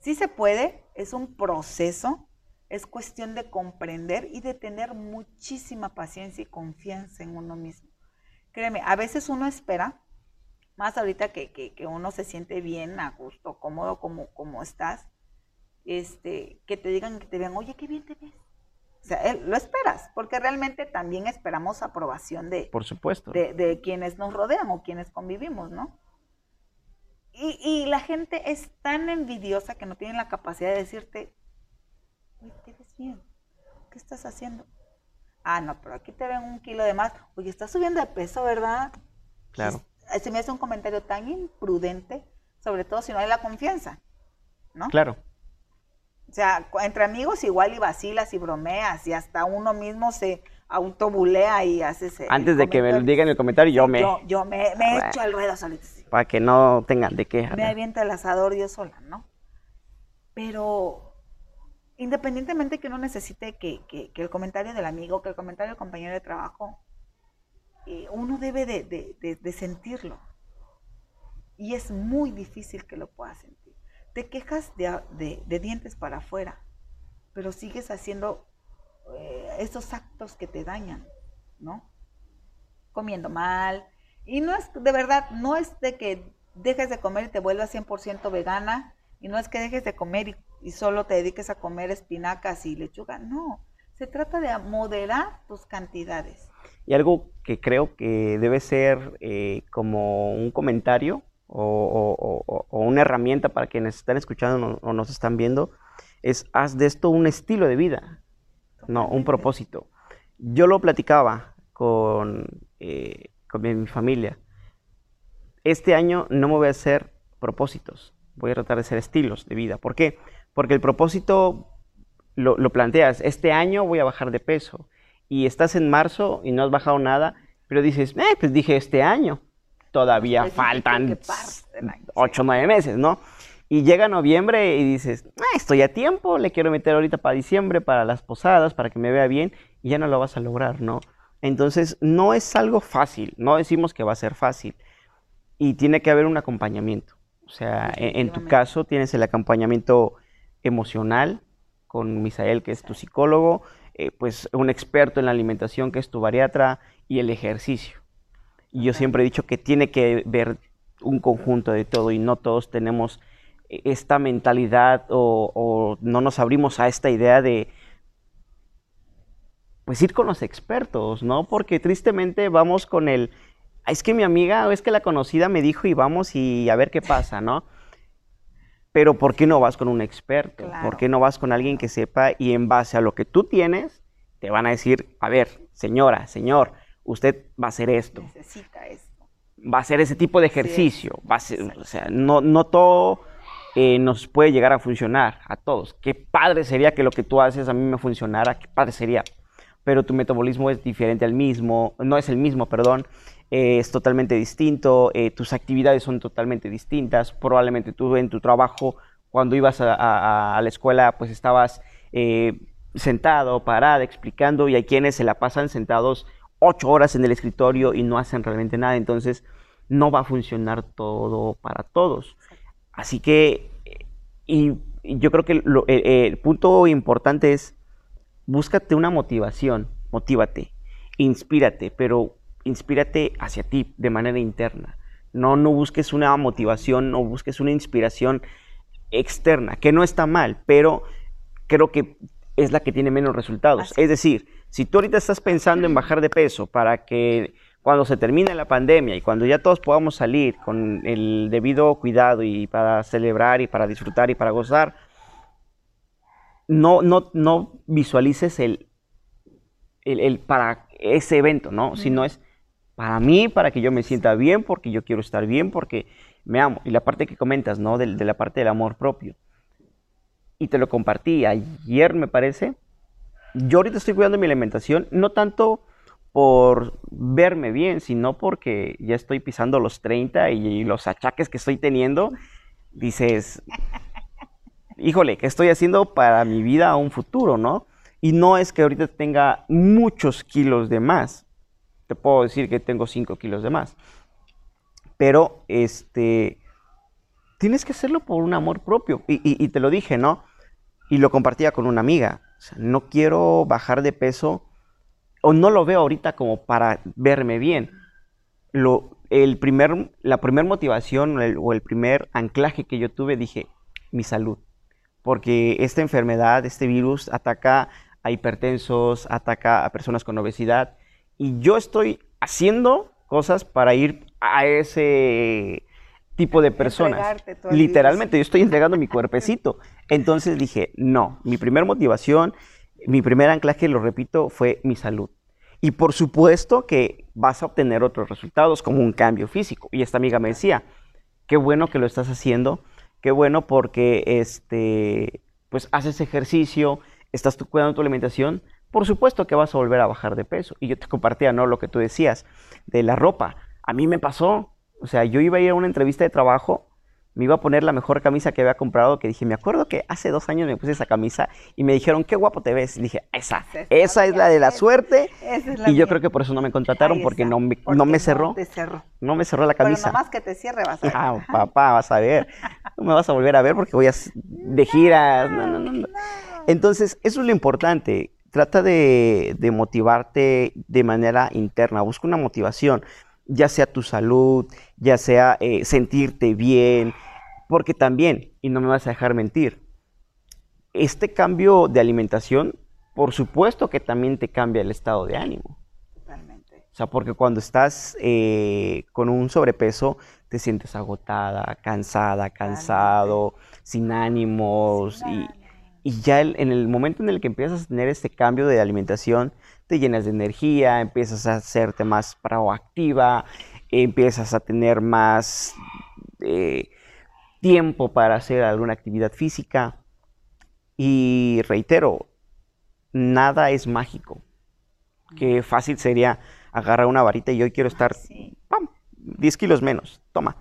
Sí se puede, es un proceso, es cuestión de comprender y de tener muchísima paciencia y confianza en uno mismo. Créeme, a veces uno espera más ahorita que, que, uno se siente bien, a gusto, cómodo como, como estás, este, que te digan, que te vean, oye, qué bien te ves. O sea, lo esperas, porque realmente también esperamos aprobación de, Por supuesto. de, quienes nos rodean o quienes convivimos, ¿no? Y, y, la gente es tan envidiosa que no tienen la capacidad de decirte, oye, te ves bien, ¿qué estás haciendo? Ah, no, pero aquí te ven un kilo de más. Oye, estás subiendo de peso, ¿verdad? Claro se me hace un comentario tan imprudente, sobre todo si no hay la confianza, ¿no? Claro. O sea, entre amigos igual y vacilas y bromeas y hasta uno mismo se autobulea y hace ese... Antes de que me lo digan en el comentario, yo me... Yo, me, me echo el ruedo solito. Para que no tengan de qué. Me avienta el asador yo sola, ¿no? Pero independientemente que uno necesite que, que, que el comentario del amigo, que el comentario del compañero de trabajo eh, uno debe de, sentirlo. Y es muy difícil que lo puedas sentir. Te quejas de, dientes para afuera, pero sigues haciendo eh, esos actos que te dañan, ¿no? Comiendo mal. Y no es, de verdad, no es de que dejes de comer y te vuelvas 100% vegana, y no es que dejes de comer y, y solo te dediques a comer espinacas y lechuga, no. Se trata de moderar tus cantidades. Y algo que creo que debe ser eh, como un comentario o, una herramienta para quienes están escuchando o nos están viendo, es haz de esto un estilo de vida, no un propósito. Yo lo platicaba con, eh, con mi familia. Este año no me voy a hacer propósitos, voy a tratar de hacer estilos de vida. ¿Por qué? Porque el propósito lo, lo planteas, este año voy a bajar de peso, y estás en marzo y no has bajado nada, pero dices, eh, pues dije este año, todavía faltan 8 o 9 meses, ¿no? Y llega noviembre y dices, ah, estoy a tiempo, le quiero meter ahorita para diciembre, para las posadas, para que me vea bien, y ya no lo vas a lograr, ¿no? Entonces, no es algo fácil, no decimos que va a ser fácil, y tiene que haber un acompañamiento. O sea, en, en tu caso tienes el acompañamiento emocional con Misael, que es tu psicólogo, eh, pues un experto en la alimentación que es tu bariatra y el ejercicio. Y yo siempre he dicho que tiene que ver un conjunto de todo y no todos tenemos esta mentalidad o, no nos abrimos a esta idea de pues ir con los expertos, ¿no? Porque tristemente vamos con el, es que mi amiga o es que la conocida me dijo y vamos y a ver qué pasa, ¿no? Pero ¿por qué no vas con un experto? ¿Por qué no vas con alguien que sepa y en base a lo que tú tienes, te van a decir, a ver, señora, señor, usted va a hacer esto. Necesita esto. Va a hacer ese tipo de ejercicio. va a ser, o sea, no, no todo eh, nos puede llegar a funcionar a todos. Qué padre sería que lo que tú haces a mí me funcionara, qué padre sería. Pero tu metabolismo es diferente al mismo, no es el mismo, perdón. Eh, es totalmente distinto, eh, tus actividades son totalmente distintas, probablemente tú en tu trabajo, cuando ibas a, la escuela, pues estabas sentado, parada, explicando, y hay quienes se la pasan sentados ocho horas en el escritorio y no hacen realmente nada, entonces no va a funcionar todo para todos. Así que, y, yo creo que el punto importante es, búscate una motivación motívate, inspírate, pero inspírate hacia ti de manera interna. No, no busques una motivación, no busques una inspiración externa, que no está mal, pero creo que es la que tiene menos resultados. Es decir, si tú ahorita estás pensando en bajar de peso para que cuando se termine la pandemia y cuando ya todos podamos salir con el debido cuidado y para celebrar y para disfrutar y para gozar, no, no, no visualices el, el, para ese evento, ¿no? Sino es para mí, para que yo me sienta bien, porque yo quiero estar bien, porque me amo. Y la parte que comentas, ¿no? De, de la parte del amor propio. Y te lo compartí ayer, me parece. Yo ahorita estoy cuidando mi alimentación, no tanto por verme bien, sino porque ya estoy pisando los 30 y, los achaques que estoy teniendo, dices, híjole, ¿qué estoy haciendo para mi vida a un futuro, no? Y no es que ahorita tenga muchos kilos de más. Te puedo decir que tengo 5 kilos de más. Pero, este, tienes que hacerlo por un amor propio. Y, y te lo dije, ¿no? Y lo compartía con una amiga. No quiero bajar de peso o no lo veo ahorita como para verme bien. Lo, el primer, la primera motivación o el primer anclaje que yo tuve, dije, mi salud. Porque esta enfermedad, este virus, ataca a hipertensos, ataca a personas con obesidad. Y yo estoy haciendo cosas para ir a ese tipo de personas. Literalmente, yo estoy entregando mi cuerpecito. Entonces dije, no, mi primera motivación, mi primer anclaje, lo repito, fue mi salud. Y por supuesto que vas a obtener otros resultados, como un cambio físico. Y esta amiga me decía, qué bueno que lo estás haciendo, qué bueno porque este, pues haces ejercicio, estás cuidando tu alimentación, por supuesto que vas a volver a bajar de peso. Y yo te compartía, ¿no? Lo que tú decías de la ropa. A mí me pasó, o sea, yo iba a ir a una entrevista de trabajo me iba a poner la mejor camisa que había comprado, que dije, me acuerdo que hace dos años me puse esa camisa y me dijeron, qué guapo te ves. Y dije, esa, esa es la de la suerte. y yo creo que por eso no me contrataron, porque no me, no me cerró. No me cerró la camisa. Pero nomás que te cierre vas a ver. Ah, papá, vas a ver. No me vas a volver a ver porque voy a de giras. No, no, no, Entonces, eso es lo importante. Trata de, de motivarte de manera interna. Busca una motivación ya sea tu salud, ya sea eh, sentirte bien, porque también, y no me vas a dejar mentir, este cambio de alimentación, por supuesto que también te cambia el estado de ánimo. Totalmente. O sea, porque cuando estás eh, con un sobrepeso, te sientes agotada, cansada, cansado, sin ánimos. y, y, ya en el momento en el que empiezas a tener este cambio de alimentación, te llenas de energía, empiezas a hacerte más proactiva, empiezas a tener más eh, tiempo para hacer alguna actividad física. Y reitero, nada es mágico. Qué fácil sería agarrar una varita y hoy quiero estar ¡pam! 10 kilos menos. Toma.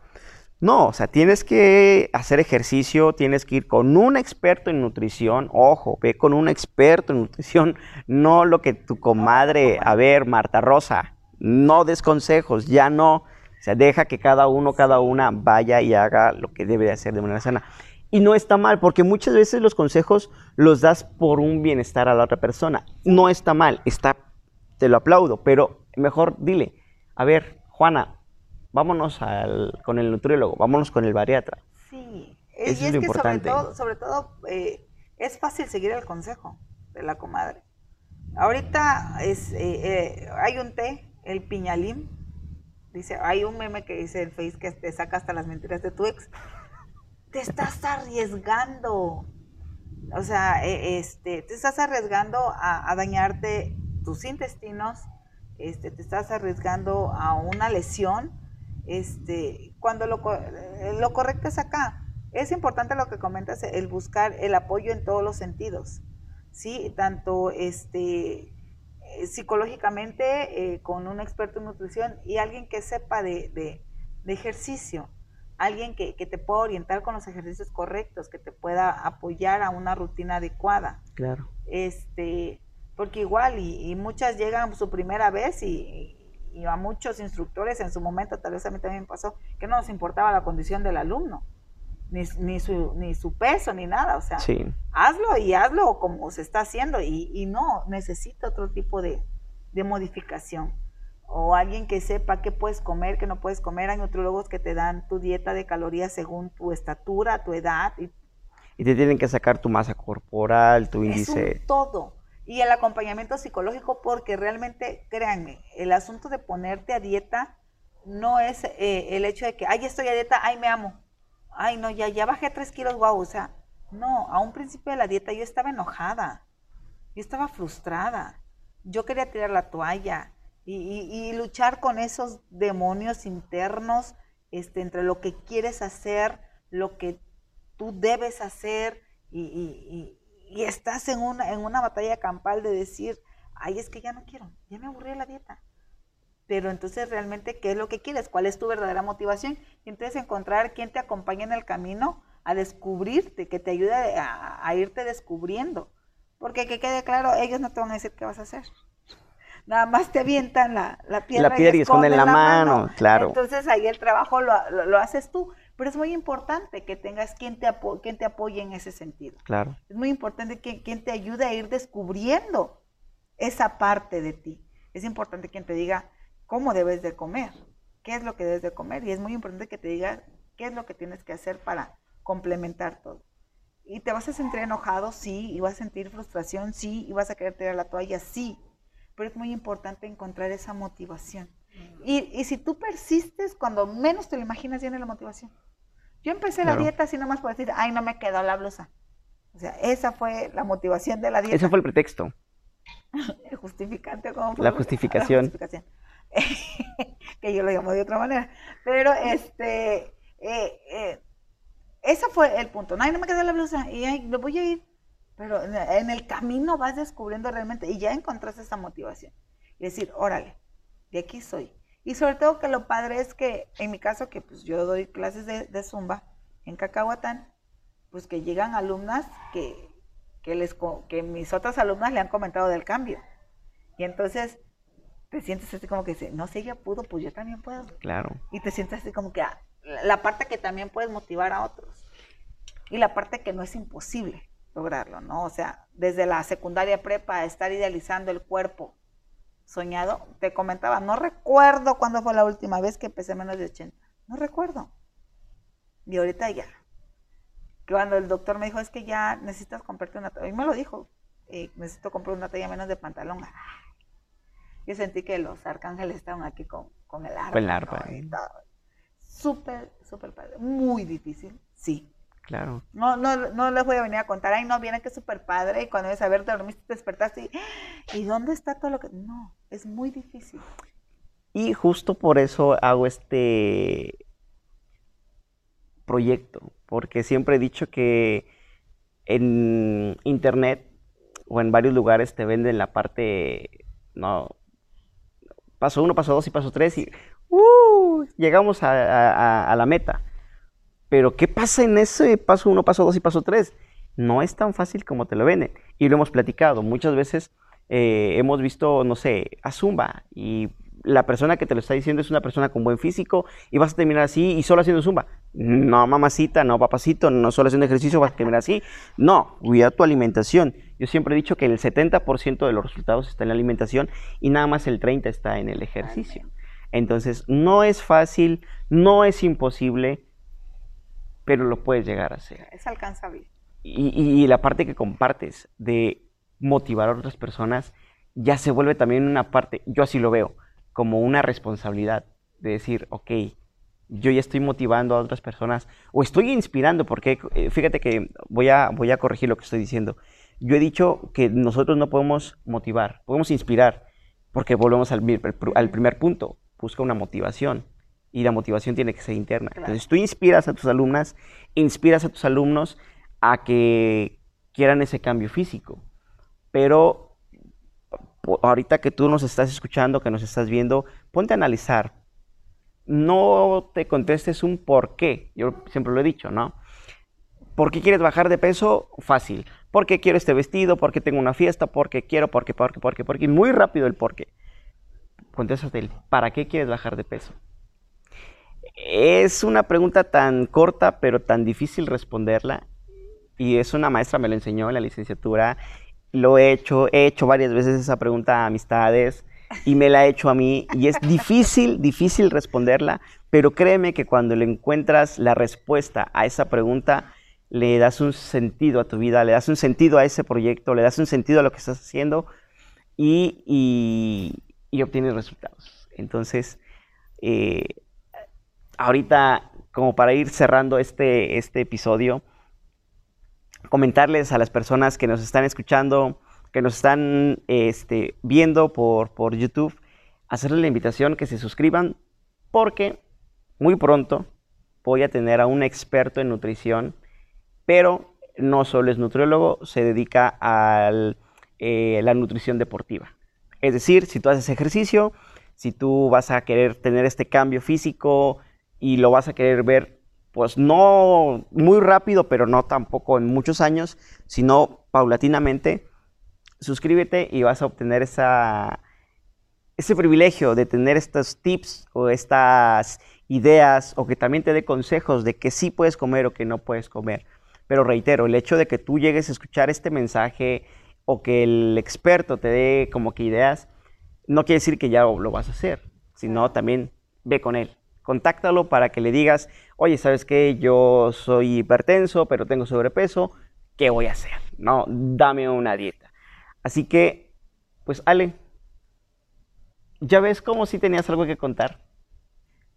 No, o sea, tienes que hacer ejercicio, tienes que ir con un experto en nutrición. Ojo, ve con un experto en nutrición, no lo que tu comadre, a ver, Marta Rosa, no des consejos, ya no. O sea, deja que cada uno, cada una vaya y haga lo que debe de hacer de manera sana. Y no está mal, porque muchas veces los consejos los das por un bienestar a la otra persona. No está mal, está, te lo aplaudo, pero mejor dile, a ver, Juana, vámonos al, con el nutriólogo, vámonos con el bariatra. Sí, y es, que importante. sobre todo, eh, es fácil seguir el consejo de la comadre. Ahorita es, eh, eh, hay un té, el piñalim, dice, hay un meme que dice el Face que te saca hasta las mentiras de tu ex. Te estás arriesgando. O sea, este, te estás arriesgando a, a dañarte tus intestinos, este, te estás arriesgando a una lesión este, cuando lo, eh, lo correcto es acá. Es importante lo que comentas, el buscar el apoyo en todos los sentidos, ¿sí? Tanto este, eh, psicológicamente eh, con un experto en nutrición y alguien que sepa de, ejercicio, alguien que, te pueda orientar con los ejercicios correctos, que te pueda apoyar a una rutina adecuada. Claro. Este, porque igual, y, y muchas llegan su primera vez y, y a muchos instructores en su momento, tal vez a mí también pasó, que no nos importaba la condición del alumno, ni, ni, su, ni su peso, ni nada. O sea, hazlo y hazlo como se está haciendo y, y no, necesita otro tipo de, de modificación. O alguien que sepa qué puedes comer, qué no puedes comer. Hay nutriólogos que te dan tu dieta de calorías según tu estatura, tu edad. Y, y te tienen que sacar tu masa corporal, tu índice. Es un todo. Y el acompañamiento psicológico, porque realmente, créanme, el asunto de ponerte a dieta no es eh, el hecho de que, ay, estoy a dieta, ay, me amo. Ay, no, ya, ya bajé tres kilos, guau. O sea, no, a un principio de la dieta yo estaba enojada. Yo estaba frustrada. Yo quería tirar la toalla y, luchar con esos demonios internos este, entre lo que quieres hacer, lo que tú debes hacer y, estás en una, en una batalla campal de decir, ay, es que ya no quiero, ya me aburrí de la dieta. Pero entonces realmente, ¿qué es lo que quieres? ¿Cuál es tu verdadera motivación? Y entonces encontrar quién te acompaña en el camino a descubrirte, que te ayude a, irte descubriendo. Porque que quede claro, ellos no te van a decir qué vas a hacer. Nada más te avientan la, la piedra, la piedra y, esconden la, mano, claro. Entonces ahí el trabajo lo, lo, haces tú. Pero es muy importante que tengas quien te, quien te apoye en ese sentido. Claro. Es muy importante que quien te ayude a ir descubriendo esa parte de ti. Es importante quien te diga cómo debes de comer, qué es lo que debes de comer. Y es muy importante que te diga qué es lo que tienes que hacer para complementar todo. Y te vas a sentir enojado, sí, y vas a sentir frustración, sí, y vas a querer tirar la toalla, sí, pero es muy importante encontrar esa motivación. Y, y si tú persistes, cuando menos te lo imaginas, viene la motivación. Yo empecé la dieta así nomás por decir, ay, no me quedó la blusa. O sea, esa fue la motivación de la dieta. Ese fue el pretexto. el justificante. ¿cómo La justificación. La justificación. que yo lo llamo de otra manera. Pero este, eh, eh, ese fue el punto. No, no me queda la blusa y ay, me voy a ir. Pero en el camino vas descubriendo realmente y ya encontraste esa motivación. Y decir, órale, de aquí soy. Y sobre todo que lo padre es que, en mi caso, que pues yo doy clases de, zumba en Cacahuatán, pues que llegan alumnas que, que, les, que mis otras alumnas le han comentado del cambio. Y entonces te sientes así como que, no sé, ella pudo, pues yo también puedo. Claro. Y te sientes así como que, ah, la parte que también puedes motivar a otros y la parte que no es imposible lograrlo, ¿no? O sea, desde la secundaria prepa, estar idealizando el cuerpo soñado, te comentaba, no recuerdo cuándo fue la última vez que pesé menos de 80, no recuerdo. Y ahorita ya. Cuando el doctor me dijo, es que ya necesitas comprarte una talla, y me lo dijo, eh, necesito comprar una talla menos de pantalón. Yo sentí que los arcángeles estaban aquí con, con el arpa. Con el arpa súper, súper padre. Muy difícil, sí. Claro. No, no, no les voy a venir a contar, ay, no, viene que es súper padre, y cuando ves a ver, te dormiste, te despertaste, y, ¿y dónde está todo lo que...? No, es muy difícil. Y justo por eso hago este proyecto, porque siempre he dicho que en internet o en varios lugares te venden la parte, no, paso uno, paso dos y paso tres, y ¡uh! llegamos a, la meta. Pero ¿qué pasa en ese paso 1, paso 2 y paso 3? No es tan fácil como te lo venden. Y lo hemos platicado. Muchas veces eh, hemos visto, no sé, a Zumba y la persona que te lo está diciendo es una persona con buen físico y vas a terminar así y solo haciendo zumba. No, mamacita, no, papacito, no solo haciendo ejercicio vas a terminar así. No, cuida tu alimentación. Yo siempre he dicho que el 70% de los resultados está en la alimentación y nada más el 30% está en el ejercicio. Entonces, no es fácil, no es imposible, pero lo puedes llegar a hacer. Es alcanzable. Y, la parte que compartes de motivar a otras personas ya se vuelve también una parte, yo así lo veo, como una responsabilidad de decir, ok, yo ya estoy motivando a otras personas o estoy inspirando, porque eh, fíjate que voy a, voy a corregir lo que estoy diciendo. Yo he dicho que nosotros no podemos motivar, podemos inspirar, porque volvemos al, al primer punto busca una motivación y la motivación tiene que ser interna. Entonces tú inspiras a tus alumnas, inspiras a tus alumnos a que quieran ese cambio físico. Pero ahorita que tú nos estás escuchando, que nos estás viendo, ponte a analizar. No te contestes un por qué. Yo siempre lo he dicho, ¿no? ¿Por qué quieres bajar de peso? Fácil. ¿Por qué quiero este vestido? ¿Por qué tengo una fiesta? ¿Por qué quiero? ¿Por qué? ¿Por qué? ¿Por qué? Porque muy rápido el por qué contéstate, ¿para qué quieres bajar de peso? Es una pregunta tan corta, pero tan difícil responderla. Y es una maestra, me lo enseñó en la licenciatura. Lo he hecho, he hecho varias veces esa pregunta a amistades. y me la ha hecho a mí y es difícil, difícil responderla, pero créeme que cuando le encuentras la respuesta a esa pregunta, le das un sentido a tu vida, le das un sentido a ese proyecto, le das un sentido a lo que estás haciendo y, obtienes resultados. Entonces, eh, ahorita, como para ir cerrando este, este episodio, comentarles a las personas que nos están escuchando, que nos están este, viendo por, por YouTube, hacerles la invitación que se suscriban porque muy pronto voy a tener a un experto en nutrición, pero no solo es nutriólogo, se dedica a eh, la nutrición deportiva. Es decir, si tú haces ejercicio, si tú vas a querer tener este cambio físico y lo vas a querer ver, pues no muy rápido, pero no tampoco en muchos años, sino paulatinamente, suscríbete y vas a obtener esa, ese privilegio de tener estos tips o estas ideas o que también te dé consejos de que sí puedes comer o que no puedes comer. Pero reitero, el hecho de que tú llegues a escuchar este mensaje o que el experto te dé como que ideas, no quiere decir que ya lo vas a hacer, sino también ve con él. Contáctalo para que le digas, oye, ¿sabes qué? Yo soy hipertenso, pero tengo sobrepeso, ¿qué voy a hacer? No, dame una dieta. Así que, pues Ale, ya ves como si tenías algo que contar.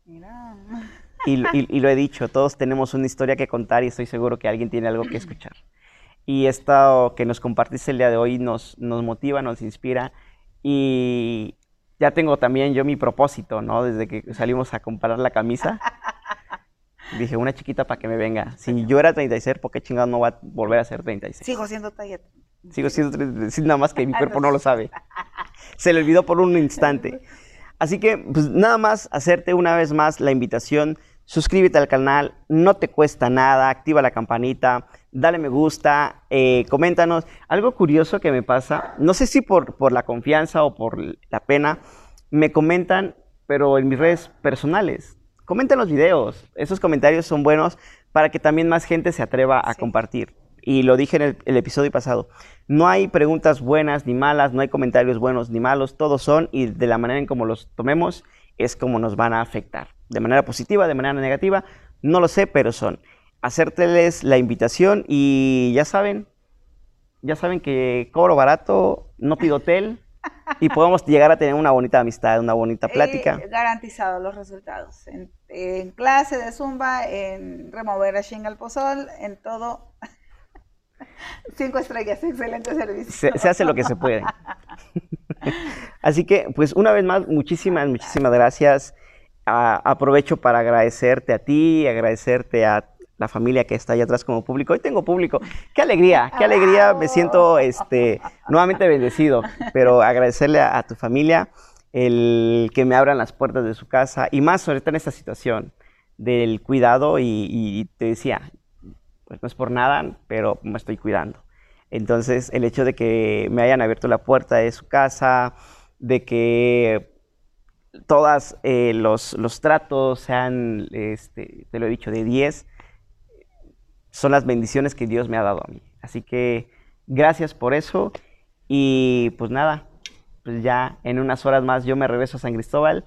Mira. Y, lo he dicho, todos tenemos una historia que contar y estoy seguro que alguien tiene algo que escuchar. Y esto que nos compartiste el día de hoy nos, nos motiva, nos inspira y ya tengo también yo mi propósito, ¿no? Desde que salimos a comparar la camisa, dije, una chiquita para que me venga. Si yo era 36, ¿por qué chingado no va a volver a ser 36? Sigo siendo talla Sigo siendo nada más que mi cuerpo no lo sabe. Se le olvidó por un instante. Así que, pues nada más hacerte una vez más la invitación. Suscríbete al canal, no te cuesta nada, activa la campanita, dale me gusta, eh, coméntanos. Algo curioso que me pasa, no sé si por, por la confianza o por la pena, me comentan, pero en mis redes personales. Comenten los videos, esos comentarios son buenos para que también más gente se atreva a compartir y lo dije en el, episodio pasado, no hay preguntas buenas ni malas, no hay comentarios buenos ni malos, todos son y de la manera en como los tomemos es como nos van a afectar. De manera positiva, de manera negativa, no lo sé, pero son. Hacérteles la invitación y ya saben, ya saben que cobro barato, no pido hotel y podemos llegar a tener una bonita amistad, una bonita plática. garantizado los resultados. En, clase de Zumba, en remover a Shingalpozol, en todo Cinco estrellas, excelente servicio. Se, hace lo que se puede. Así que, pues una vez más, muchísimas, muchísimas gracias. Aprovecho para agradecerte a ti, agradecerte a la familia que está allá atrás como público. Hoy tengo público. Qué alegría, qué alegría. Me siento este, nuevamente bendecido, pero agradecerle a, tu familia el que me abran las puertas de su casa y más sobre todo en esta situación del cuidado y te decía, pues no es por nada, pero me estoy cuidando. Entonces, el hecho de que me hayan abierto la puerta de su casa, de que todos eh, los, los, tratos sean, este, te lo he dicho, de 10, son las bendiciones que Dios me ha dado a mí. Así que gracias por eso y pues nada, pues ya en unas horas más yo me regreso a San Cristóbal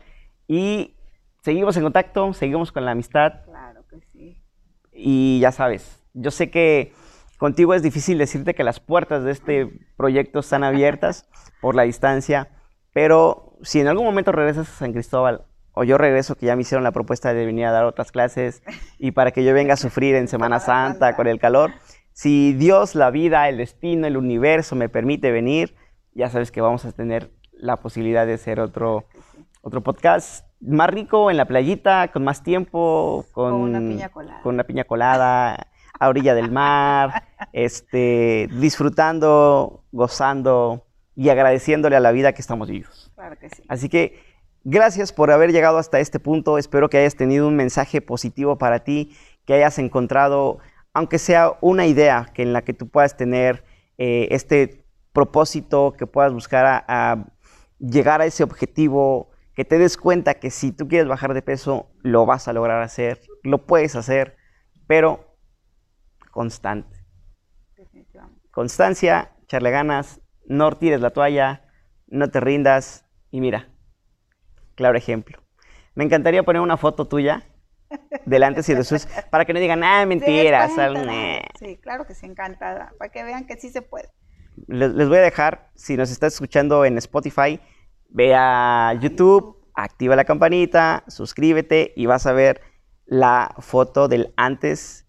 y seguimos en contacto, seguimos con la amistad. Claro que sí. Y ya sabes, yo sé que contigo es difícil decirte que las puertas de este proyecto están abiertas por la distancia, pero si en algún momento regresas a San Cristóbal o yo regreso, que ya me hicieron la propuesta de venir a dar otras clases y para que yo venga a sufrir en Semana Santa con el calor, si Dios, la vida, el destino, el universo me permite venir, ya sabes que vamos a tener la posibilidad de hacer otro, otro podcast más rico en la playita, con más tiempo, con, con una piña colada. Con una piña colada a orilla del mar, este, disfrutando, gozando y agradeciéndole a la vida que estamos vivos. Claro que sí. Así que gracias por haber llegado hasta este punto. Espero que hayas tenido un mensaje positivo para ti, que hayas encontrado, aunque sea una idea que en la que tú puedas tener eh, este propósito, que puedas buscar a llegar a ese objetivo, que te des cuenta que si tú quieres bajar de peso, lo vas a lograr hacer, lo puedes hacer, pero constante. Constancia, echarle ganas, no tires la toalla, no te rindas Y mira, claro ejemplo. Me encantaría poner una foto tuya del antes y después para que no digan, ah, mentiras. Sí, al- cuéntala. nah". Sí, claro que sí, encantada. Para que vean que sí se puede. Les, les voy a dejar, si nos estás escuchando en Spotify, ve a YouTube, activa la campanita, suscríbete y vas a ver la foto del antes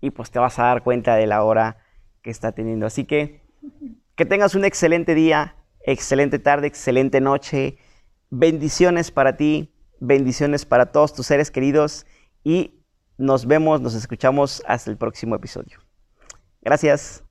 y pues te vas a dar cuenta de la hora que está teniendo. Así que que tengas un excelente día, excelente tarde, excelente noche. Bendiciones para ti, bendiciones para todos tus seres queridos y nos vemos, nos escuchamos hasta el próximo episodio. Gracias.